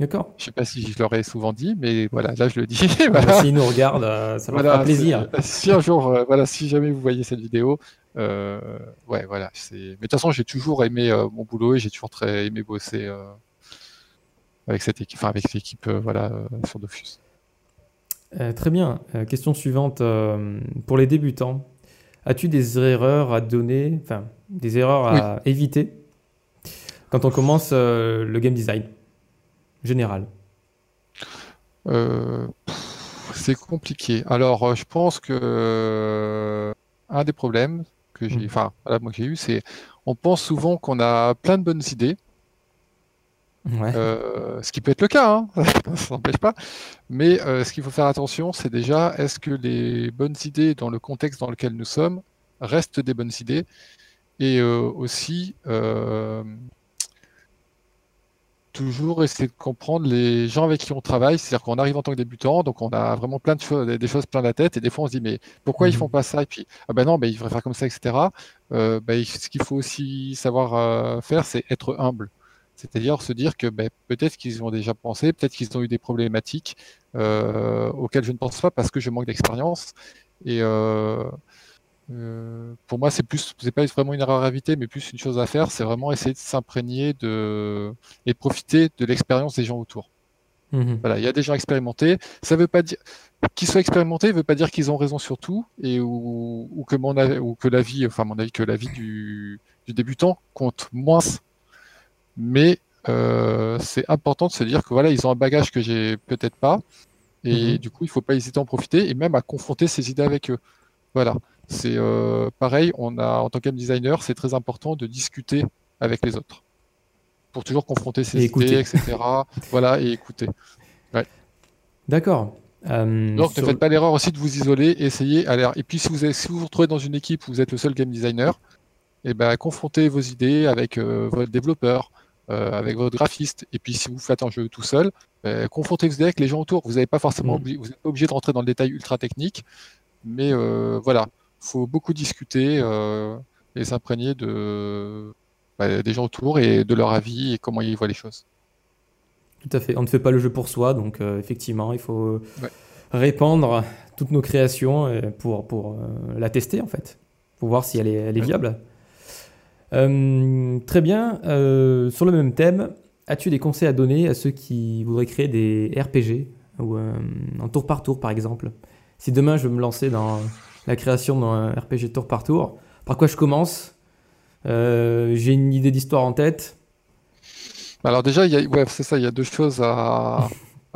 D'accord. Je sais pas si je l'aurais souvent dit, mais voilà, là je le dis. voilà. S'ils nous regardent, euh, ça leur fera plaisir. Si un jour, euh, voilà, si jamais vous voyez cette vidéo, euh, ouais, voilà. Mais de toute façon, j'ai toujours aimé mon boulot et j'ai toujours très aimé bosser avec cette équipe, enfin avec l'équipe, voilà, sur Dofus. très bien. question suivante pour les débutants. As-tu des erreurs à donner, enfin des erreurs à éviter quand on commence le game design? Général euh, C'est compliqué. Alors, euh, je pense que euh, un des problèmes que j'ai, mm. enfin, moi j'ai eu, c'est on pense souvent qu'on a plein de bonnes idées. ce qui peut être le cas, hein, ça n'empêche pas. Mais ce qu'il faut faire attention, c'est déjà est-ce que les bonnes idées dans le contexte dans lequel nous sommes restent des bonnes idées? Et aussi toujours essayer de comprendre les gens avec qui on travaille. C'est-à-dire qu'on arrive en tant que débutant, donc on a vraiment plein de choses, des choses plein la tête, et des fois on se dit mais pourquoi ils font mhm. pas ça? Et puis ah ben non, ben ils devraient faire comme ça, etc. Euh, ben, ce qu'il faut aussi savoir euh, faire, c'est être humble. C'est-à-dire se dire que ben, peut-être qu'ils ont déjà pensé, peut-être qu'ils ont eu des problématiques euh, auxquelles je ne pense pas parce que je manque d'expérience. Et euh, pour moi, c'est plus, c'est pas vraiment une erreur à éviter, mais plus une chose à faire, c'est vraiment essayer de s'imprégner de et de profiter de l'expérience des gens autour. Mhm. Voilà, il y a des gens expérimentés. Ça veut pas dire qu'ils soient expérimentés, veut pas dire qu'ils ont raison sur tout et ou, que mon ou que la vie, enfin mon avis que la vie du, du débutant compte moins. Mais euh, c'est important de se dire que voilà, ils ont un bagage que j'ai peut-être pas et mhm. du coup, il faut pas hésiter à en profiter et même à confronter ces idées avec eux. Voilà. C'est euh, pareil, on a, en tant que designer, c'est très important de discuter avec les autres pour toujours confronter ses idées, etc. voilà, et écouter. D'accord. Euh, Donc ne faites pas l'erreur aussi de vous isoler, essayez. Et puis si vous, si vous vous retrouvez dans une équipe où vous êtes le seul game designer, et eh ben, confrontez vos idées avec euh, votre développeur, avec votre graphiste. Et puis si vous faites un jeu tout seul, ben, confrontez vos idées avec les gens autour. Vous n'êtes pas forcément mm. vous n'êtes pas obligé de rentrer dans le détail ultra technique, mais voilà, faut beaucoup discuter euh, et s'imprégner de, bah, des gens autour et de leur avis et comment ils voient les choses. Tout à fait. On ne fait pas le jeu pour soi, donc euh, effectivement, il faut répandre toutes nos créations euh, pour, pour la tester en fait, pour voir si elle est, elle est viable. très bien. sur le même thème, as-tu des conseils à donner à ceux qui voudraient créer des RPG ou en tour par tour par exemple? Si demain je veux me lancer dans la création d'un RPG tour par tour. Par quoi je commence? Euh, J'ai une idée d'histoire en tête. Alors déjà, c'est ça, il y a deux choses à,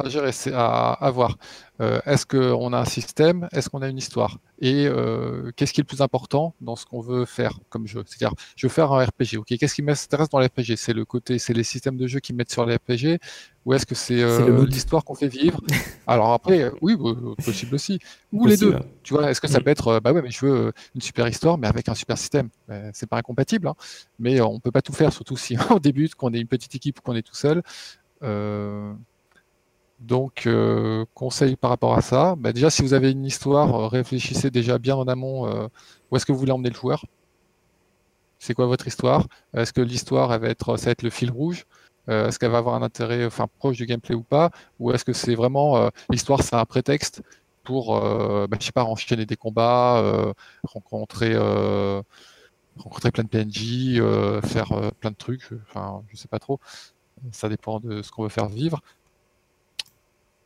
à gérer, à, à voir. Euh, est-ce qu'on a un système? Est-ce qu'on a une histoire? Et euh, qu'est-ce qui est le plus important dans ce qu'on veut faire comme jeu? C'est-à-dire, je veux faire un RPG. Ok, qu'est-ce qui m'intéresse dans l'RPG C'est le côté, c'est les systèmes de jeu qui mettent sur l'RPG, ou est-ce que c'est euh, l'histoire qu'on fait vivre? Alors après, oui, possible aussi. Ou les deux. Tu vois, est-ce que ça mm. peut être, bah ouais, mais je veux une super histoire, mais avec un super système. c'est pas incompatible, hein. mais on peut pas tout faire, surtout si on débute, qu'on est une petite équipe, qu'on est tout seul. Donc, euh, conseil par rapport à ça, bah, déjà si vous avez une histoire, euh, réfléchissez déjà bien en amont euh, où est-ce que vous voulez emmener le joueur. C'est quoi votre histoire? Est-ce que l'histoire va être, ça va être le fil rouge? Est-ce qu'elle va avoir un intérêt, proche du gameplay ou pas? Ou est-ce que c'est vraiment l'histoire, c'est un prétexte pour, bah, je sais pas, enchaîner des combats, rencontrer, rencontrer plein de PNJ, faire plein de trucs. Enfin, je sais pas trop. Ça dépend de ce qu'on veut faire vivre.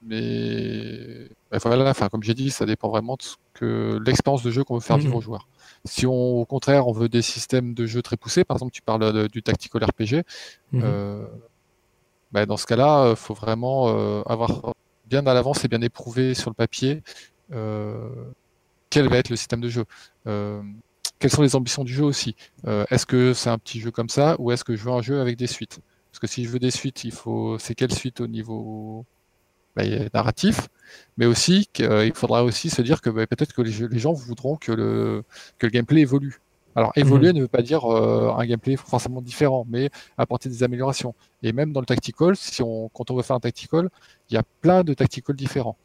Mais bah, voilà, enfin, comme j'ai dit, ça dépend vraiment de ce que l'expérience de jeu qu'on veut faire vivre aux joueurs. Si on, au contraire, on veut des systèmes de jeu très poussés, par exemple, tu parles du tactical RPG, euh, bah, dans ce cas-là, il faut vraiment euh, avoir bien à l'avance et bien éprouvé sur le papier euh, quel va être le système de jeu. quelles sont les ambitions du jeu aussi? Est-ce que c'est un petit jeu comme ça ou est-ce que je veux un jeu avec des suites? Parce que si je veux des suites, il faut c'est quelle suite au niveau bah, narratif, mais aussi qu'il faudra aussi se dire que bah, peut-être que les, gens voudront que le, que le gameplay évolue. Alors évoluer mhm. ne veut pas dire euh, un gameplay forcément différent, mais apporter des améliorations. Et même dans le tactical, si on, quand on veut faire un tactical, il y a plein de tactical différents.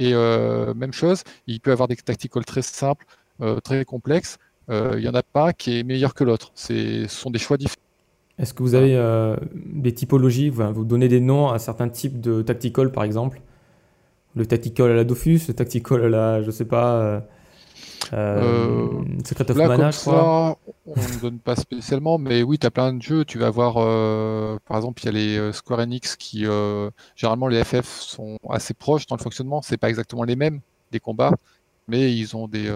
Et euh, même chose, il peut y avoir des tacticals très simples, euh, très complexes. il n'y en a pas qui est meilleur que l'autre. Ce sont des choix différents. Est-ce que vous avez euh, des typologies, vous, donnez des noms à certains types de tactical par exemple? Le tactical à la Dofus, le tactical à la, je sais pas, euh, euh, Secret of là, Mana, ça, on ne donne pas spécialement, mais oui, tu as plein de jeux. Tu vas avoir, par exemple, il y a les Square Enix qui, généralement, les FF sont assez proches dans le fonctionnement. C'est pas exactement les mêmes, les combats, mais ils ont des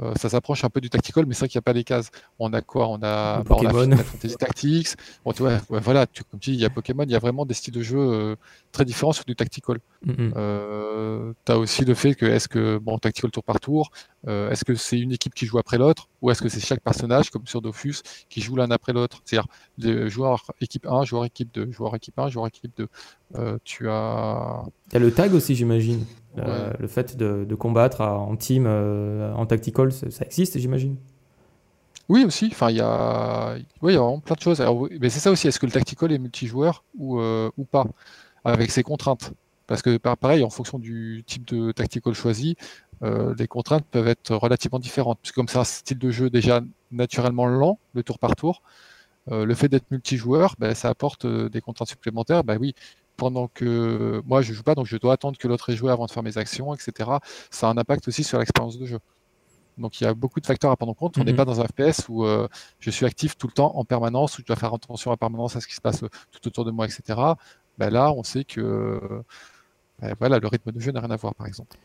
euh, ça s'approche un peu du tactical, mais c'est vrai qu'il n'y a pas les cases. On a quoi? On a, bah, on Fantasy Tactics. Bon, tu vois, voilà, tu, comme tu dis, il y a Pokémon, il y a vraiment des styles de jeu euh, très différents sur du tactical. Euh, tu as aussi le fait que, est-ce que, bon, tactical tour par tour, est-ce que c'est une équipe qui joue après l'autre, ou est-ce que c'est chaque personnage, comme sur Dofus, qui joue l'un après l'autre? C'est-à-dire, le joueur équipe 1, joueur équipe 2, joueur équipe 1, joueur équipe 2. tu as. Il y a le tag aussi, j'imagine. Euh, le fait de, combattre en team, euh, en tactical, ça, existe, j'imagine. Oui, aussi. Enfin, il y a, oui, il y a vraiment plein de choses. mais c'est ça aussi. Est-ce que le tactical est multijoueur ou, euh, ou pas, avec ses contraintes? Parce que pareil, en fonction du type de tactical choisi, les contraintes peuvent être relativement différentes. Puisque comme c'est un style de jeu déjà naturellement lent, le tour par tour, le fait d'être multijoueur, ben, ça apporte des contraintes supplémentaires. Ben oui, pendant que moi je joue pas, donc je dois attendre que l'autre ait joué avant de faire mes actions, etc. Ça a un impact aussi sur l'expérience de jeu. Donc il y a beaucoup de facteurs à prendre en compte. On n'est mhm. pas dans un FPS où euh, je suis actif tout le temps en permanence, où je dois faire attention à permanence à ce qui se passe euh, tout autour de moi, etc. Ben là, on sait que ben voilà, le rythme de jeu n'a rien à voir, par exemple.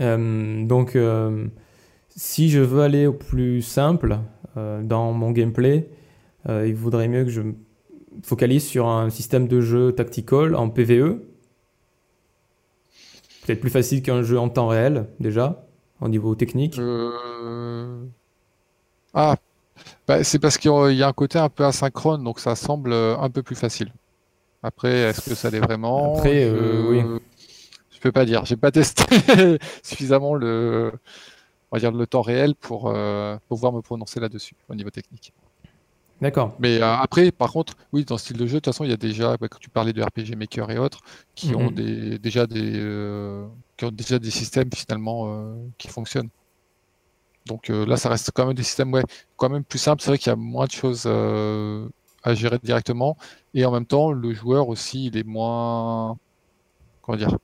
Euh, donc, si je veux aller au plus simple dans mon gameplay, il vaudrait mieux que je focalise sur un système de jeu tactical en PVE. Peut-être plus facile qu'un jeu en temps réel, déjà, au niveau technique. Euh, ah, bah, c'est parce qu'il y a un côté un peu asynchrone, donc ça semble un peu plus facile. Après, est-ce que ça l'est vraiment? Après, euh, oui. Je peux pas dire. J'ai pas testé suffisamment le, on va dire, le temps réel pour euh, pouvoir me prononcer là-dessus au niveau technique. D'accord. Mais euh, après, par contre, oui, dans ce style de jeu, de toute façon, il y a déjà, bah, quand tu parlais de RPG Maker et autres, qui ont mhm. des, déjà des, euh, qui ont déjà des systèmes finalement euh, qui fonctionnent. Donc là, ça reste quand même des systèmes, ouais, quand même plus simples. C'est vrai qu'il y a moins de choses à gérer directement, et en même temps, le joueur aussi, il est moins, comment dire,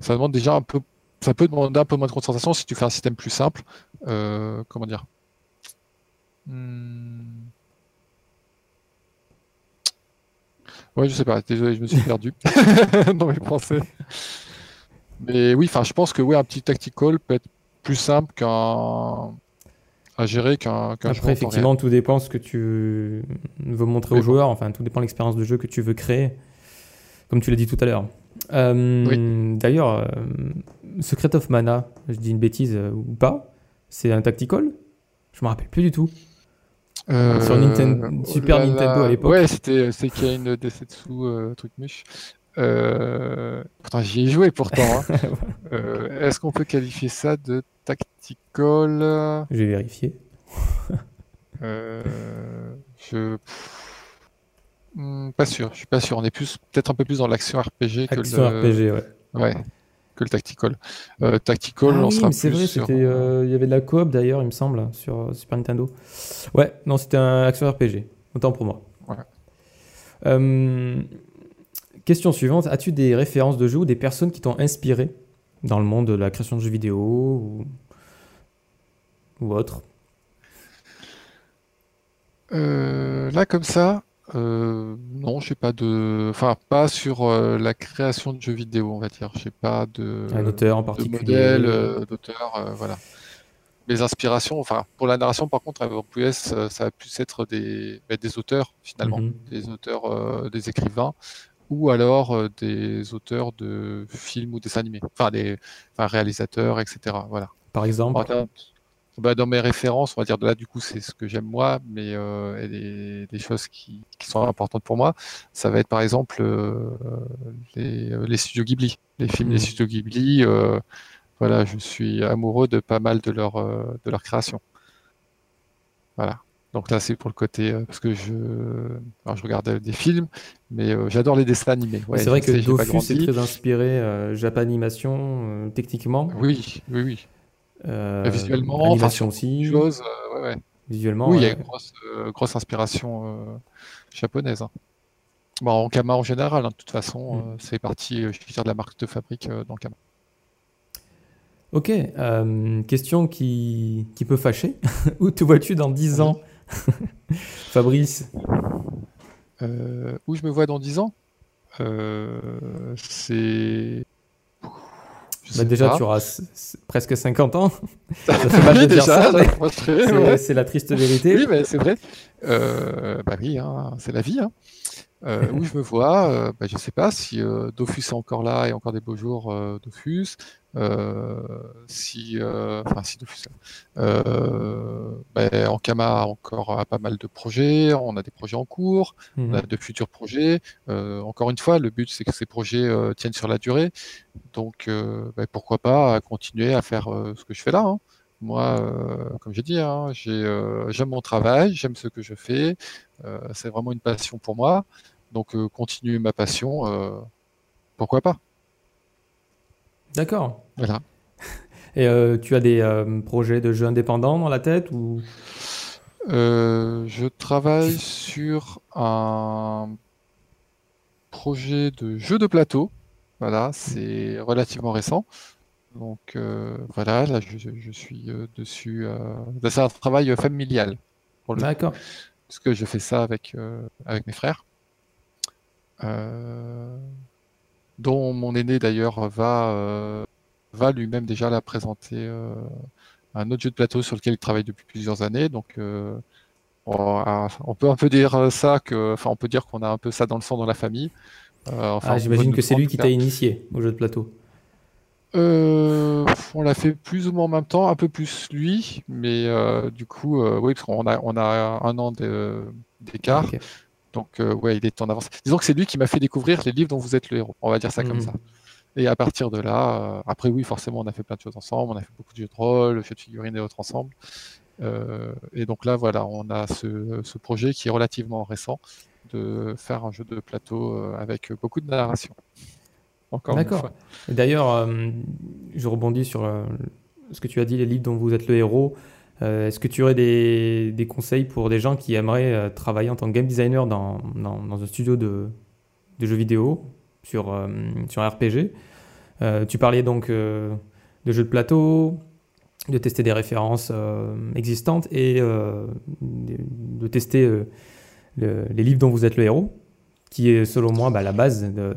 ça demande déjà un peu, ça peut demander un peu moins de concentration si tu fais un système plus simple. comment dire Hmm. Ouais, je sais pas, désolé, je me suis perdu dans mes pensées. Mais oui, enfin, je pense que ouais, un petit tactical peut être plus simple qu'un à gérer qu'un qu Après, effectivement, tout dépend ce que tu veux montrer aux joueurs. Enfin, tout dépend de l'expérience de jeu que tu veux créer, comme tu l'as dit tout à l'heure. Euh, D'ailleurs, euh, Secret of Mana, je dis une bêtise euh, ou pas, c'est un tactical? Je me rappelle plus du tout. Euh, Sur Super Nintendo à l'époque. Ouais, c'était a une Desetsu euh, truc muche. Euh, pourtant, j'y ai joué pourtant. Hein. euh, Est-ce qu'on peut qualifier ça de tactical? Je vais vérifier. euh, je. Hmm, pas sûr, je suis pas sûr. On est plus peut-être un peu plus dans l'action RPG que action le. RPG, ouais. Ouais que le tactical. Euh, tactical, ah on oui, sera c'est vrai, euh, il y avait de la coop d'ailleurs, il me semble, sur euh, Super Nintendo. Ouais, non, c'était un action RPG. Autant pour moi. Euh, question suivante. As-tu des références de jeux ou des personnes qui t'ont inspiré dans le monde de la création de jeux vidéo ou, ou autre? Là, comme ça, Euh, non, j'ai pas de, enfin pas sur euh, la création de jeux vidéo, on va dire. J'ai pas de, Un auteur en de particulier. modèle, euh, d'auteur, euh, voilà. Mes inspirations, enfin pour la narration par contre, avec euh, ça va plus être des, bah, des auteurs finalement, Mhm. des auteurs, des écrivains, ou alors des auteurs de films ou dessins animés, enfin des, enfin réalisateurs, etc. Voilà. Par exemple. Bah, dans mes références, on va dire de là, du coup, c'est ce que j'aime moi, mais euh, des, des choses qui, qui sont importantes pour moi, ça va être par exemple euh, les, euh, les studios Ghibli. Les films des Mhm. studios Ghibli, euh, voilà, je suis amoureux de pas mal de leur, de leur création. Voilà. Donc là, c'est pour le côté, parce que je, alors, je regarde des films, mais j'adore les dessins animés. Ouais, c'est vrai que Dofus est très inspiré Japanimation, techniquement. Oui, oui, oui. Euh, visuellement, animation aussi. euh, ouais, ouais. Visuellement, Oui, il y a une grosse, euh, grosse inspiration japonaise. hein. Bon, en Kama en général, hein, de toute façon, Mm. c'est parti, je dire, de la marque de fabrique dans Kama. Ok, euh, question qui, qui peut fâcher. Où te vois-tu dans 10 ans, Fabrice? Euh, où je me vois dans 10 ans? Euh, c'est. Bah, déjà, pas. tu auras presque 50 ans. Ça fait mal de Oui, dire déjà, ça, ouais. c'est la triste vérité. Oui, mais c'est vrai. Euh, bah oui, hein, c'est la vie. hein. Euh, où je me vois, euh, bah, je sais pas si euh, Dofus est encore là et encore des beaux jours, Dofus. Si, enfin, si Dofus, bah, Ankama a encore a pas mal de projets, on a des projets en cours, on Mhm. a de futurs projets. Encore une fois, le but c'est que ces projets tiennent sur la durée. Donc, bah, pourquoi pas continuer à faire ce que je fais là. hein. Moi, euh, comme j'ai dit, hein, j'ai, euh, j'aime mon travail, j'aime ce que je fais. euh, c'est vraiment une passion pour moi. Donc, euh, continuer ma passion, euh, pourquoi pas. D'accord. Voilà. Et euh, tu as des projets de jeux indépendants dans la tête ou... Je travaille sur un projet de jeu de plateau. Voilà, c'est relativement récent. Donc euh, voilà, là je, je suis euh, dessus. euh, c'est un travail familial pour le coup, D'accord. parce que je fais ça avec avec mes frères, dont mon aîné d'ailleurs va euh, va lui-même déjà la présenter euh, un autre jeu de plateau sur lequel il travaille depuis plusieurs années. Donc euh, on, peut un peu dire ça que, enfin on peut dire qu'on a un peu ça dans le sang dans la famille. Euh, enfin, Ah, j'imagine que c'est lui qui t'a initié au jeu de plateau. Euh, on l'a fait plus ou moins en même temps, un peu plus lui, mais euh, du coup, euh, oui, parce qu'on a, on a un an d'écart. Donc euh, ouais, il est en avance. Disons que c'est lui qui m'a fait découvrir les livres dont vous êtes le héros, on va dire ça comme Mhm. ça. Et à partir de là, euh, après oui, forcément, on a fait plein de choses ensemble, on a fait beaucoup de jeux de rôle, jeux de figurines et autres ensemble. Euh, et donc là, voilà, on a ce, ce projet qui est relativement récent de faire un jeu de plateau euh, avec beaucoup de narration. Encore une D'accord. D'ailleurs, je rebondis sur ce que tu as dit, les livres dont vous êtes le héros. Euh, Est-ce que tu aurais des, conseils pour des gens qui aimeraient euh, travailler en tant que game designer dans, un studio de, jeux vidéo sur, un RPG? Euh, tu parlais donc de jeux de plateau, de tester des références existantes et de, tester le- les livres dont vous êtes le héros, qui est selon moi bah, la base de-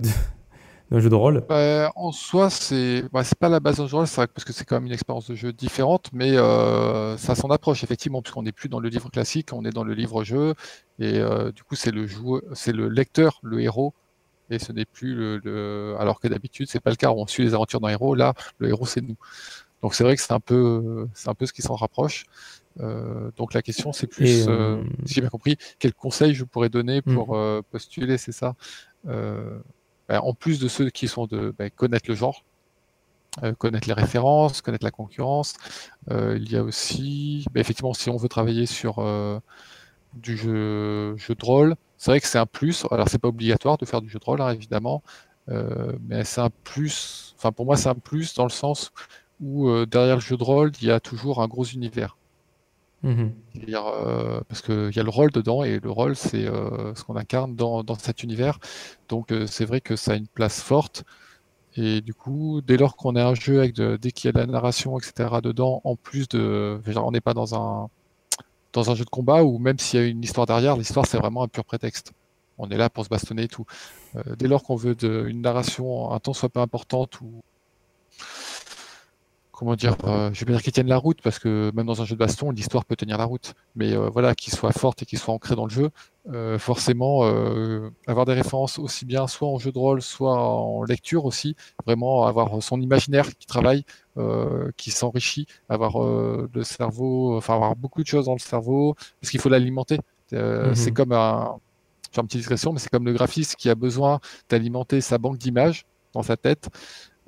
d'un jeu de rôle. Bah, en soi, c'est bah, pas la base d'un jeu, c'est vrai que- parce que c'est quand même une expérience de jeu différente, mais euh, ça s'en approche effectivement, puisqu'on n'est plus dans le livre classique, on est dans le livre-jeu, et euh, du coup, c'est le joueur, c'est le lecteur, le héros, et ce n'est plus le, le- alors que d'habitude, c'est pas le cas, on suit les aventures d'un héros, là, le héros, c'est nous. Donc c'est vrai que c'est un peu, un peu ce qui s'en rapproche. Euh, donc la question, c'est plus, euh, euh, si j'ai bien compris, quel conseil je pourrais donner Mm. pour euh, postuler, c'est ça? Euh, en plus de ceux qui sont de bah, connaître le genre, euh, connaître les références, connaître la concurrence, euh, il y a aussi, bah, effectivement, si on veut travailler sur du jeu, jeu de rôle, c'est vrai que c'est un plus. Alors, c'est pas obligatoire de faire du jeu de rôle, hein, évidemment, mais c'est un plus. Enfin, pour moi, c'est un plus dans le sens où derrière le jeu de rôle, il y a toujours un gros univers. C'est-à-dire, euh, parce qu'il y a le rôle dedans, et le rôle, c'est euh, ce qu'on incarne dans, cet univers. Donc, euh, c'est vrai que ça a une place forte. Et du coup, dès lors qu'on a un jeu avec de- dès qu'il y a de la narration, etc. dedans, en plus de, on n'est pas dans un dans un jeu de combat où même s'il y a une histoire derrière, l'histoire c'est vraiment un pur prétexte. on est là pour se bastonner et tout. dès lors qu'on veut une narration un temps soit pas importante ou comment dire, euh, je vais dire qu'ils tiennent la route parce que même dans un jeu de baston, l'histoire peut tenir la route. Mais euh, voilà, qu'il soit forte et qu'il soit ancré dans le jeu, euh, forcément, avoir des références aussi bien soit en jeu de rôle, soit en lecture aussi, vraiment avoir son imaginaire qui travaille, qui s'enrichit, avoir le cerveau, enfin avoir beaucoup de choses dans le cerveau, parce qu'il faut l'alimenter. Mhm. C'est comme un, je une petite discrétion, mais c'est comme le graphiste qui a besoin d'alimenter sa banque d'images dans sa tête.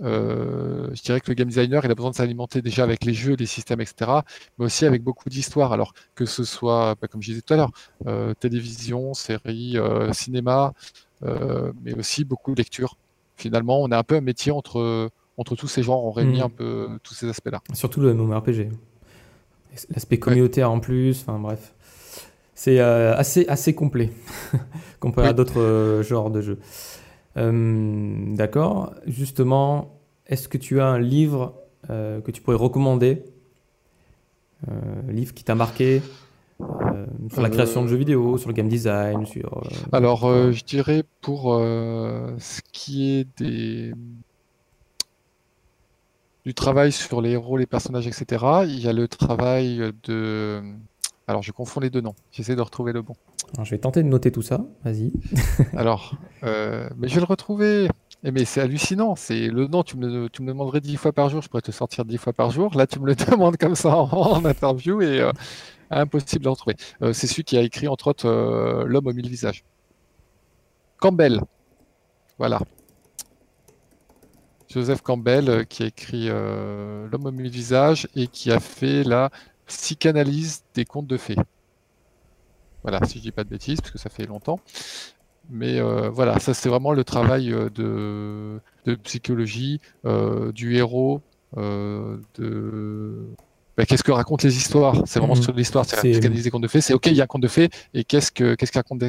Euh, je dirais que le game designer, il a besoin de s'alimenter déjà avec les jeux, les systèmes, etc., mais aussi avec beaucoup d'histoires. Alors que ce soit, bah, comme je disais tout à l'heure, euh, télévision, série, euh, cinéma, mais aussi beaucoup de lecture. Finalement, on a un peu un métier entre, entre tous ces genres, on réunit hmm. un peu tous ces aspects-là. Surtout le RPG L'aspect communautaire en plus, enfin bref. C'est assez, assez complet comparé à d'autres genres de jeux. Euh, d'accord. Justement, est-ce que tu as un livre euh, que tu pourrais recommander Un euh, livre qui t'a marqué sur la création de jeux vidéo, sur le game design sur, Alors, je dirais pour ce qui est des du travail sur les héros, les personnages, etc. Il y a le travail de alors, je confonds les deux noms. J'essaie de retrouver le bon. je vais tenter de noter tout ça. Vas-y. Alors, euh, mais je vais le retrouver. Et eh, mais c'est hallucinant. C'est le nom. Tu me, tu me demanderais dix fois par jour. Je pourrais te sortir dix fois par jour. Là, tu me le demandes comme ça en, interview et euh, impossible de le retrouver. Euh, c'est celui qui a écrit entre autres L'homme aux mille visages. Campbell. Voilà. Joseph Campbell qui a écrit L'homme aux mille visages et qui a fait la psychanalyse des contes de fées. Voilà, si je dis pas de bêtises, parce que ça fait longtemps. Mais euh, voilà, ça c'est vraiment le travail euh, de, psychologie euh, du héros, de bah, qu'est-ce que racontent les histoires? C'est vraiment mhm. sur l'histoire, c'est la psychanalyse des contes de fées. C'est ok, il y a un conte de fées, et qu'est-ce que qu'est-ce qu'il raconte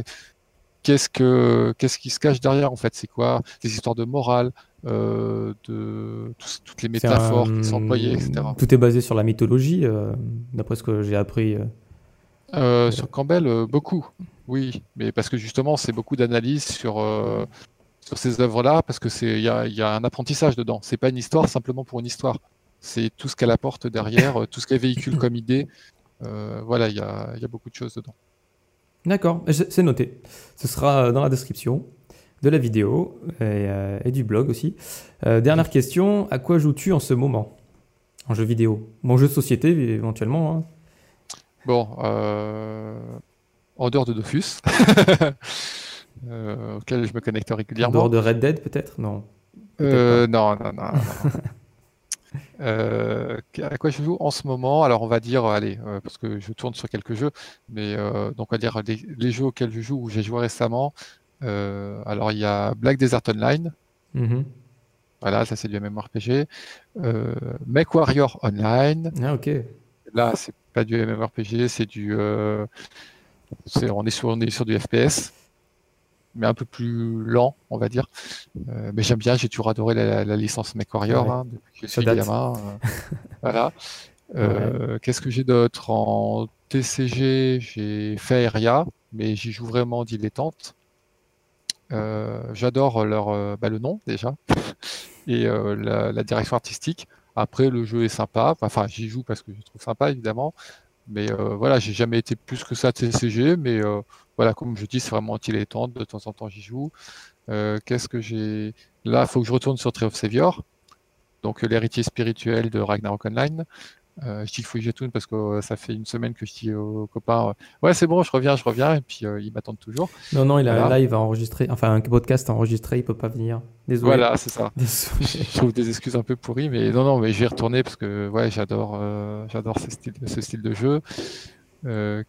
Qu'est-ce que qu'est-ce qui se cache derrière en fait? C'est quoi? Des histoires de morale, euh, de toutes les métaphores qui sont employées, etc. Tout est basé sur la mythologie, euh, d'après ce que j'ai appris. Euh. sur Campbell, beaucoup, oui, mais parce que justement, c'est beaucoup d'analyse sur, sur ces œuvres-là, parce que c'est il y a, y a, un apprentissage dedans. C'est pas une histoire simplement pour une histoire. C'est tout ce qu'elle apporte derrière, tout ce qu'elle véhicule comme idée. voilà, il y a, y a beaucoup de choses dedans. D'accord, c'est noté. Ce sera dans la description de la vidéo et, euh, du blog aussi. Euh, dernière question, à quoi joues-tu en ce moment? En jeu vidéo? Bon, jeu de société éventuellement. Hein. Bon, euh, en dehors de Dofus, auquel je me connecte régulièrement. En dehors de Red Dead peut-être? Non. non, non, non. non. à quoi je joue en ce moment? Alors on va dire, allez, parce que je tourne sur quelques jeux, mais donc on va dire les, les, jeux auxquels je joue ou j'ai joué récemment. Euh, alors, il y a Black Desert Online. Mhm. Voilà, ça c'est du MMORPG. Euh, Warrior Online. Ah, ok. Là, c'est pas du MMORPG, c'est du. Euh, on, est sur, on est sur du FPS, mais un peu plus lent, on va dire. Euh, mais j'aime bien, j'ai toujours adoré la, licence MechWarrior hein, depuis que je suis gamin. voilà. Qu'est-ce que j'ai d'autre? En TCG, j'ai fait Aeria, mais j'y joue vraiment dilettante. Euh, j'adore leur euh, bah, le nom déjà et euh, la, direction artistique. Après, le jeu est sympa. Enfin, j'y joue parce que je trouve sympa évidemment. Mais voilà, j'ai jamais été plus que ça TCG. Mais voilà, comme je dis, c'est vraiment dilettante. De temps en temps, j'y joue. Qu'est-ce que j'ai? Là, il faut que je retourne sur Tree of Savior, donc l'héritier spirituel de Ragnarok Online. Euh, je dis je tourne parce que euh, ça fait une semaine que je dis aux copains euh, Ouais, c'est bon, je reviens, je reviens. Et puis ils m'attendent toujours. Non, non, il a un live à enregistrer, enfin un podcast enregistré, il peut pas venir. Désolé. Voilà, c'est ça. je trouve des excuses un peu pourries, mais non, non, mais je vais y retourner parce que ouais, j'adore j'adore ce style, ce style de jeu.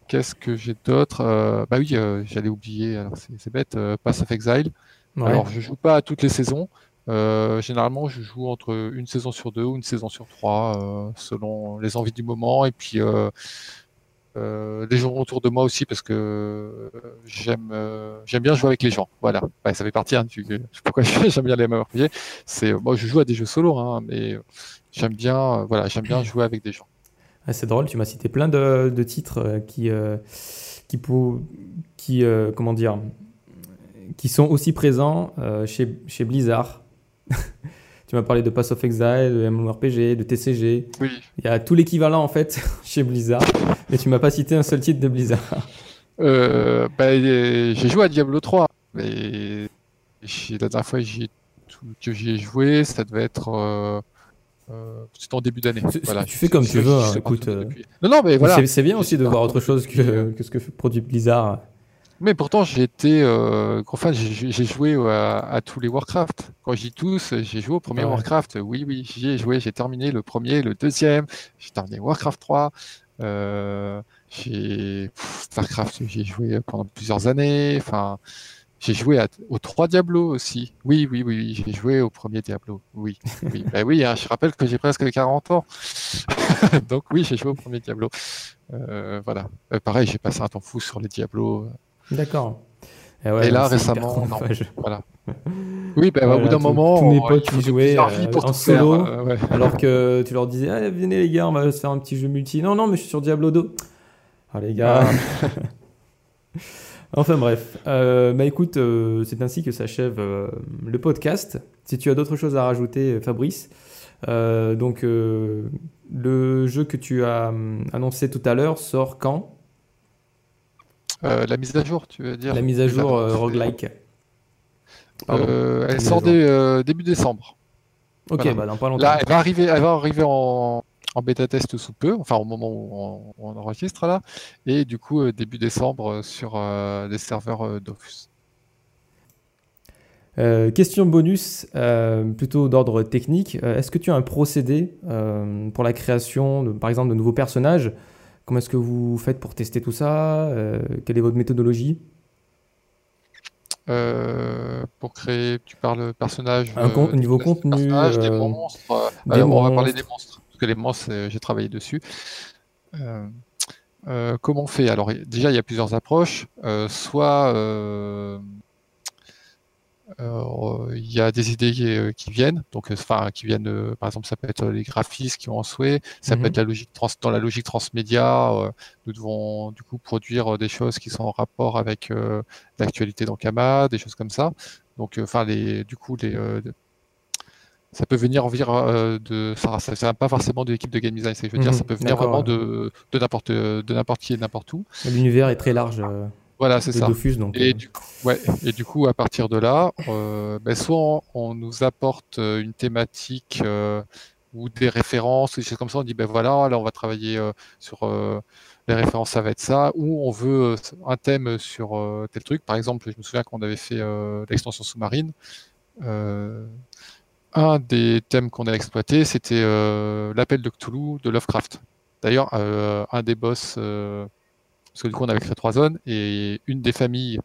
Qu'est-ce que j'ai d'autre Bah oui, j'allais oublier, alors c'est bête, Pass of Exile. Alors, je joue pas à toutes les saisons. Euh, généralement, je joue entre une saison sur deux ou une saison sur trois, euh, selon les envies du moment. Et puis, euh, les gens autour de moi aussi, parce que j'aime j'aime bien jouer avec les gens. Voilà, ça fait partie hein, du pourquoi j'aime bien les MMORPG. C'est moi, je joue à des jeux solo, hein, mais j'aime bien, voilà, j'aime bien jouer avec des gens. c'est drôle, tu m'as cité plein de, titres qui, qui, pour, qui comment dire, qui sont aussi présents chez, chez Blizzard. tu m'as parlé de Pass of Exile, de MMORPG, de TCG. Oui. Il y a tout l'équivalent en fait chez Blizzard, mais tu m'as pas cité un seul titre de Blizzard. Euh, bah, j'ai joué à Diablo 3, mais la dernière fois que j'y ai joué, ça devait être euh, euh, c'était en début d'année. Voilà. Tu fais comme tu veux, hein, écoute. Non, non, mais voilà. C'est bien aussi de voir autre chose que, que ce que produit Blizzard. Mais pourtant, j'ai été, euh, enfin, j'ai joué à, tous les Warcraft. Quand je dis tous, j'ai joué au premier Warcraft. Oui, oui, j'y ai joué. J'ai terminé le premier, le deuxième. J'ai terminé Warcraft 3. Euh, j'ai Starcraft, j'ai joué pendant plusieurs années. Enfin, j'ai joué à, aux trois Diablo aussi. Oui, oui, oui, j'ai joué au premier Diablo. Oui, oui, bah oui. Hein, je rappelle que j'ai presque 40 ans. Donc oui, j'ai joué au premier Diablo. Euh, voilà. Euh, pareil, j'ai passé un temps fou sur les Diablo. D'accord. Et, et là, récemment, non, voilà. Oui, bah, au bout d'un moment, tous mes potes qui jouaient euh, en solo, euh, ouais. alors que tu leur disais, allez, venez les gars, on va se faire un petit jeu multi. Non, non, mais je suis sur Diablo 2. Ah les gars. enfin bref. Euh, bah écoute, c'est ainsi que s'achève le podcast. Si tu as d'autres choses à rajouter, Fabrice. donc le jeu que tu as annoncé tout à l'heure sort quand? Euh, la mise à jour, tu veux dire La mise à jour euh, roguelike. Euh, elle sort début décembre. Ok, bah dans pas longtemps. Là, elle va arriver, elle va arriver en, bêta test sous peu, enfin au moment où on, enregistre là, et du coup début décembre sur des serveurs Dofus. question bonus, plutôt d'ordre technique. Est-ce que tu as un procédé pour la création, de, par exemple, de nouveaux personnages? Comment est-ce que vous faites pour tester tout ça euh, Quelle est votre méthodologie? Euh, pour créer, tu parles personnage. Un euh, niveau contenu. des monstres. on va parler des monstres, parce que les monstres, j'ai travaillé dessus. comment on fait? Alors, déjà, il y a plusieurs approches. soit il y a des idées qui, euh, viennent, donc euh, enfin qui viennent, par exemple, ça peut être les graphistes qui ont un souhait, ça peut mhm. être la logique trans, dans la logique transmédia. nous devons du coup produire des choses qui sont en rapport avec l'actualité dans Kama, des choses comme ça. Donc, enfin, les, du coup, les, ça peut venir de, ça, ça, pas forcément de l'équipe de game design, je veux dire, ça mhm. peut venir vraiment de, de n'importe, de n'importe qui et n'importe où. L'univers est très large. Voilà, c'est ça. donc, et, du coup, ouais, et du coup, à partir de là, euh, ben, soit on, nous apporte euh, une thématique euh, ou des références, des choses comme ça, on dit ben voilà, là on va travailler sur les références, ça va être ça, ou on veut un thème sur tel truc. Par exemple, je me souviens qu'on avait fait l'extension sous-marine. un des thèmes qu'on a exploité, c'était l'appel de Cthulhu de Lovecraft. D'ailleurs, un des boss parce que du coup on avait créé trois zones et une des familles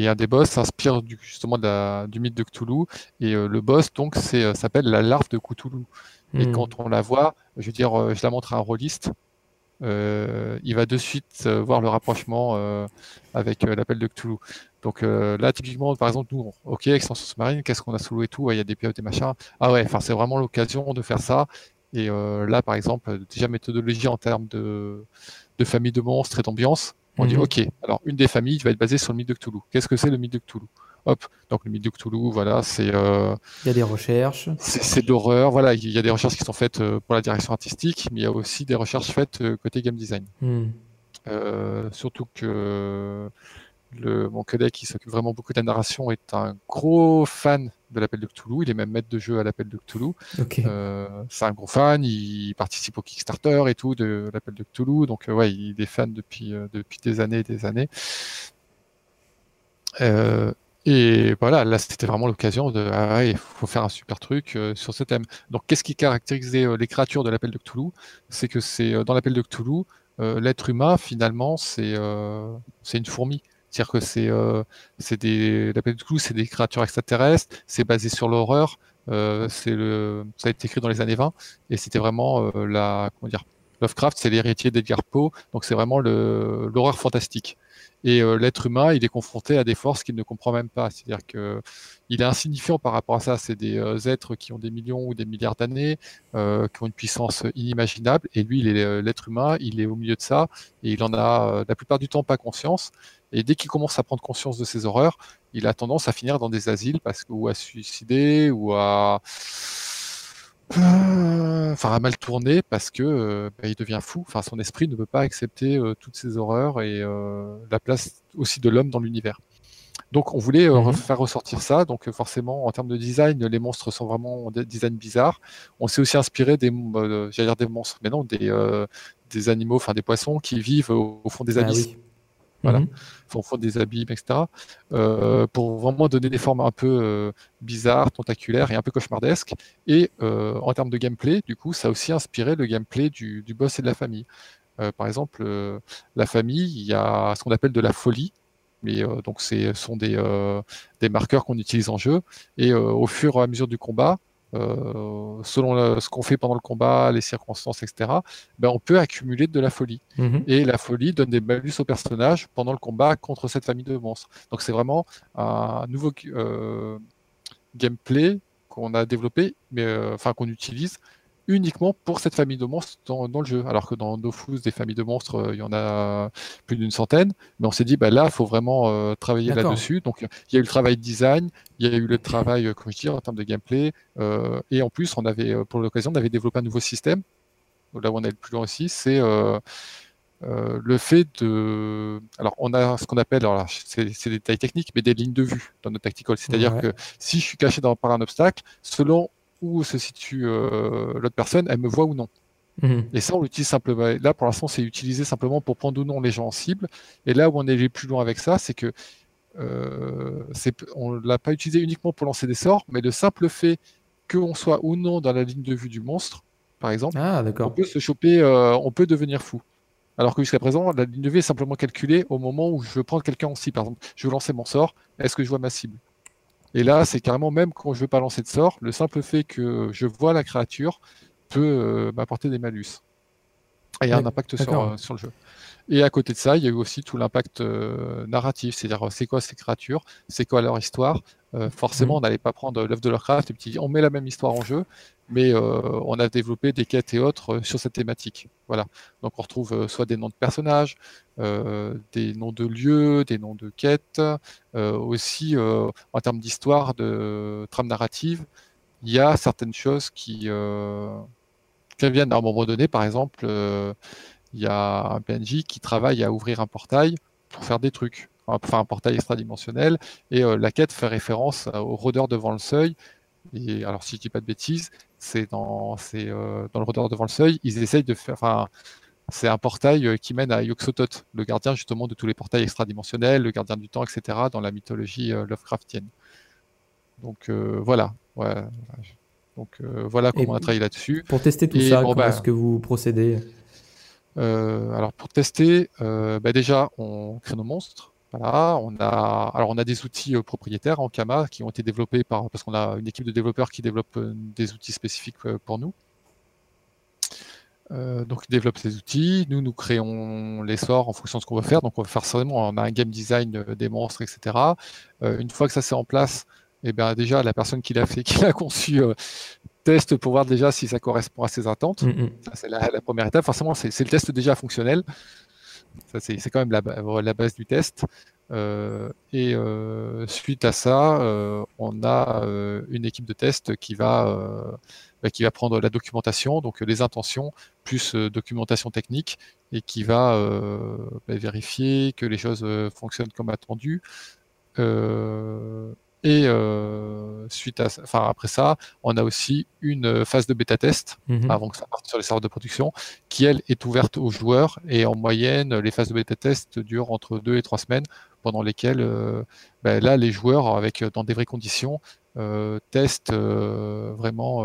et un des boss s'inspire justement du mythe de Cthulhu et euh, le boss donc euh, s'appelle la larve de Cthulhu. Et hmm. quand on la voit, je veux dire, euh, je la montre à un rôliste, il va de suite voir le rapprochement avec l'appel de Cthulhu. Donc là, typiquement, par exemple, nous, ok, extension sous-marine, qu'est-ce qu'on a sous l'eau et tout, il y a des pilotes et machin. Ah ouais, enfin c'est vraiment l'occasion de faire ça. Et là, par exemple, déjà méthodologie en termes de, de famille de monstres et d'ambiance. On dit, mhm. OK, alors une des familles va être basée sur le mythe de Cthulhu. Qu'est-ce que c'est le mythe de Cthulhu? Hop, donc le mythe de Cthulhu, voilà, c'est. Euh, il y a des recherches. C'est de l'horreur, voilà, il y a des recherches qui sont faites euh, pour la direction artistique, mais il y a aussi des recherches faites euh, côté game design. Hmm. surtout que le, mon collègue qui s'occupe vraiment beaucoup de la narration est un gros fan de l'appel de Cthulhu. Il est même maître de jeu à l'appel de Cthulhu. Euh, c'est un gros fan. Il participe au Kickstarter et tout de l'appel de Cthulhu. Donc euh, ouais, il est fan depuis euh, depuis des années et des années. et voilà, là c'était vraiment l'occasion de ah il faut faire un super truc sur ce thème. Donc qu'est-ce qui caractérisait les créatures de l'appel de Cthulhu? C'est que c'est dans l'appel de Cthulhu, l'être humain finalement c'est c'est une fourmi. C'est-à-dire que c'est euh, des l'appel de Cthulhu, c'est des créatures extraterrestres, c'est basé sur l'horreur, euh, c'est le ça a été écrit dans les années 20 et c'était vraiment euh, la comment dire Lovecraft, c'est l'héritier d'Edgar Poe, donc c'est vraiment l'horreur fantastique. Et euh, l'être humain, il est confronté à des forces qu'il ne comprend même pas. C'est-à-dire que il est insignifiant par rapport à ça. C'est des euh, êtres qui ont des millions ou des milliards d'années, euh, qui ont une puissance inimaginable. Et lui, est l'être humain, il est au milieu de ça, et il en a la plupart du temps pas conscience. Et dès qu'il commence à prendre conscience de ces horreurs, il a tendance à finir dans des asiles parce que, ou à suicider ou à enfin à mal tourner parce que bah, il devient fou. Enfin, son esprit ne peut pas accepter toutes ces horreurs et la place aussi de l'homme dans l'univers. Donc on voulait mmh faire ressortir ça. Donc forcément, en termes de design, les monstres sont vraiment des designs bizarres. On s'est aussi inspiré des, j'allais dire des monstres, mais non, des, des animaux, enfin des poissons qui vivent au, fond des ah abysses. Voilà, au fond des abîmes, etc. pour vraiment donner des formes un peu bizarres, tentaculaires et un peu cauchemardesques. Et en termes de gameplay, du coup, ça a aussi inspiré le gameplay du, du boss et de la famille. par exemple, la famille, il y a ce qu'on appelle de la folie mais donc ce sont des, des marqueurs qu'on utilise en jeu et au fur et à mesure du combat, selon ce qu'on fait pendant le combat, les circonstances, etc., ben, on peut accumuler de la folie. Mmh et la folie donne des malus au personnage pendant le combat contre cette famille de monstres. Donc c'est vraiment un nouveau gameplay qu'on a développé, mais enfin qu'on utilise uniquement pour cette famille de monstres dans, le jeu. Alors que dans Dofus, des familles de monstres, euh, il y en a plus d'une centaine. Mais on s'est dit, bah, là, il faut vraiment euh, travailler là-dessus. Donc, il y a eu le travail design, il y a eu le travail, euh, comme je dis, en termes de gameplay. et en plus, on avait, pour l'occasion, on avait développé un nouveau système. Là où on est le plus loin aussi, c'est le fait de. Alors, on a ce qu'on appelle, alors c'est des détails techniques, mais des lignes de vue dans notre tactical. C'est-à-dire que si je suis caché dans, par un obstacle, selon où se situe euh, l'autre personne, elle me voit ou non. Mhm. Et ça, on l'utilise simplement. Là, pour l'instant, c'est utilisé simplement pour prendre ou non les gens en cible. Et là où on est les plus loin avec ça, c'est que euh, on ne l'a pas utilisé uniquement pour lancer des sorts, mais le simple fait qu'on soit ou non dans la ligne de vue du monstre, par exemple, ah, on peut se choper, euh, on peut devenir fou. Alors que jusqu'à présent, la ligne de vue est simplement calculée au moment où je veux prendre quelqu'un en cible. Par exemple, je veux lancer mon sort, est-ce que je vois ma cible? Et là, c'est carrément même quand je veux pas lancer de sort, le simple fait que je vois la créature peut euh, m'apporter des malus. Et il y a un impact sur, euh, sur, le jeu. Et à côté de ça, il y a eu aussi tout l'impact euh, narratif, c'est-à-dire c'est quoi ces créatures, c'est quoi leur histoire? forcément, mmh. on n'allait pas prendre l'œuvre de Lovecraft et puis on met la même histoire en jeu, mais on a développé des quêtes et autres sur cette thématique. Voilà. Donc on retrouve soit des noms de personnages, des noms de lieux, des noms de quêtes, aussi en termes d'histoire, de trame narrative, il y a certaines choses qui, qui viennent à un moment donné. Par exemple, il y a un PNJ qui travaille à ouvrir un portail pour faire des trucs, enfin un portail extradimensionnel, et la quête fait référence au rôdeur devant le seuil. Et alors, si je dis pas de bêtises, c'est dans, euh, le rôdeur devant le seuil, ils essayent de faire. C'est un portail euh, qui mène à Yoxotot, le gardien justement de tous les portails extradimensionnels, le gardien du temps, etc., dans la mythologie euh, Lovecraftienne. Donc voilà. Donc voilà comment on a travaillé là-dessus. Pour tester tout ça, comment bah est-ce que vous procédez? Alors pour tester, bah, déjà on crée nos monstres. Voilà, on a, alors on a des outils euh, propriétaires en Kama qui ont été développés par, parce qu'on a une équipe de développeurs qui développe euh, des outils spécifiques euh, pour nous. donc ils développent ces outils, nous nous créons les sorts en fonction de ce qu'on veut faire. Donc on va faire vraiment, on a un game design des monstres, etc. une fois que ça c'est en place, et eh bien déjà la personne qui l'a fait, qui l'a conçu, teste pour voir déjà si ça correspond à ses attentes. Mm, mm. c'est la, la, première étape. Forcément, c'est le test déjà fonctionnel c'est quand même la, base du test. Euh, et euh, suite à ça, euh, on a une équipe de test qui va, bah, qui va prendre la documentation, donc les intentions, plus documentation technique, et qui va bah, vérifier que les choses fonctionnent comme attendu. Et euh, suite à, enfin après ça, on a aussi une phase de bêta test mhm. avant que ça parte sur les serveurs de production, qui elle est ouverte aux joueurs et en moyenne, les phases de bêta test durent entre deux et trois semaines, pendant lesquelles euh, ben là les joueurs avec dans des vraies conditions euh, testent euh, vraiment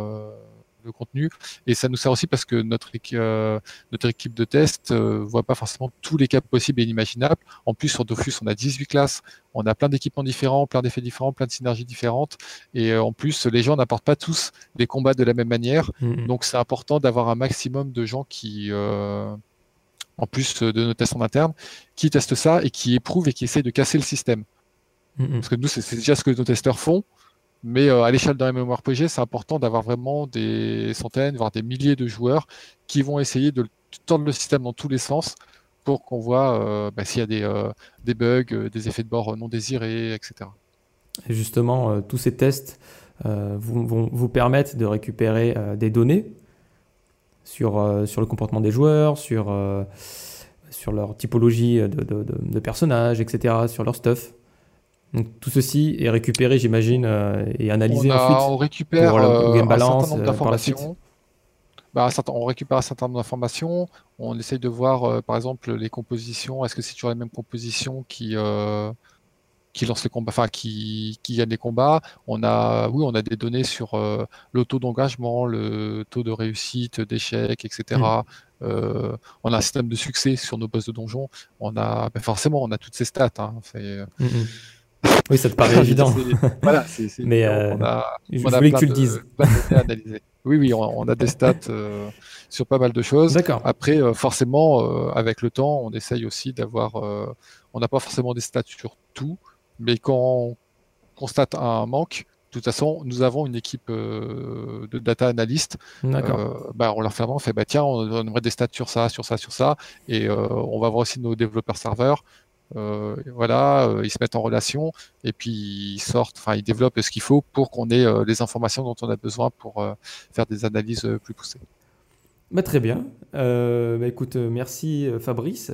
le contenu. Et ça nous sert aussi parce que notre, euh, notre équipe de test euh, voit pas forcément tous les cas possibles et inimaginables. En plus, sur Dofus, on a 18 classes, on a plein d'équipements différents, plein d'effets différents, plein de synergies différentes. Et euh, en plus, les gens n'apportent pas tous les combats de la même manière. Mm-hmm. Donc, c'est important d'avoir un maximum de gens qui en plus de nos tests en interne, qui testent ça et qui éprouvent et qui essayent de casser le système. Mm-hmm. Parce que nous, c'est déjà ce que nos testeurs font. Mais euh, à l'échelle d'un MMORPG, c'est important d'avoir vraiment des centaines, voire des milliers de joueurs qui vont essayer de tordre le système dans tous les sens pour qu'on voit euh, bah, s'il y a des, euh, bugs, des effets de bord non désirés, etc. justement, tous ces tests vont vous permettre de récupérer des données sur, sur le comportement des joueurs, sur, sur leur typologie de, de, personnages, etc., sur leur stuff. Donc tout ceci est récupéré, j'imagine, et analysé on ensuite. On récupère pour le game balance, un certain nombre d'informations. Bah, on récupère un certain nombre d'informations, on essaye de voir euh, par exemple les compositions, est-ce que c'est toujours les mêmes compositions qui, euh, qui lancent les combats, enfin qui, qui gagnent les combats? On a, oui, on a des données sur euh, le taux d'engagement, le taux de réussite, d'échec, etc. Mmh. on a un système de succès sur nos boss de donjon. On a, ben, forcément, on a toutes ces stats. Hein. Mmh. Oui, ça te paraît évident. voilà, c'est, mais on a, je voulais que tu le dises. Oui, oui, on, a des stats euh, sur pas mal de choses. D'accord. Après, euh, forcément, euh, avec le temps, on essaye aussi d'avoir. on n'a pas forcément des stats sur tout, mais quand on constate un manque, de toute façon, nous avons une équipe de data analystes. D'accord. bah, on leur fait vraiment, on fait bah, tiens, on, aimerait des stats sur ça, sur ça, sur ça. Et on va voir aussi nos développeurs serveurs. Euh, voilà, euh, ils se mettent en relation et puis ils sortent, enfin ils développent ce qu'il faut pour qu'on ait euh, les informations dont on a besoin pour faire des analyses plus poussées. Bah, très bien. Bah, écoute, merci Fabrice.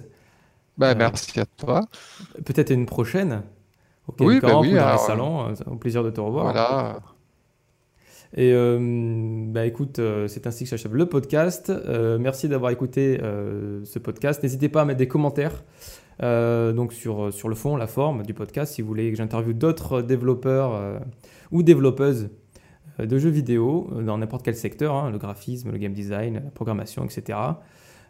Bah, merci à toi. Peut-être une prochaine. Au oui, bah oui, dans salon. Au plaisir de te revoir. Voilà. Et bah écoute, c'est ainsi que j'achève le podcast. merci d'avoir écouté ce podcast. N'hésitez pas à mettre des commentaires euh, donc sur, sur le fond, la forme du podcast, si vous voulez que j'interviewe d'autres développeurs euh, ou développeuses euh, de jeux vidéo dans n'importe quel secteur, hein, le graphisme, le game design, la programmation, etc.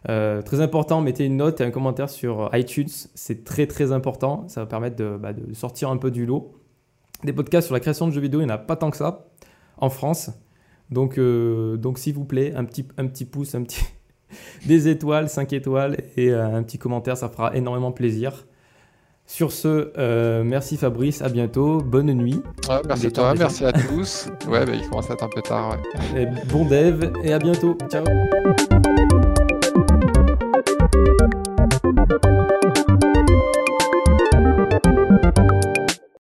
très important, mettez une note et un commentaire sur iTunes, c'est très très important, ça va permettre de, bah, de, sortir un peu du lot. Des podcasts sur la création de jeux vidéo, il n'y en a pas tant que ça en France. Donc, donc s'il vous plaît, un petit, un petit pouce, un petit, des étoiles, 5 étoiles et euh, un petit commentaire, ça fera énormément plaisir. Sur ce, euh, merci Fabrice, à bientôt, bonne nuit. Merci à toi, merci à tous. ouais, bah, il commence à être un peu tard. Bon dev et à bientôt. Ciao.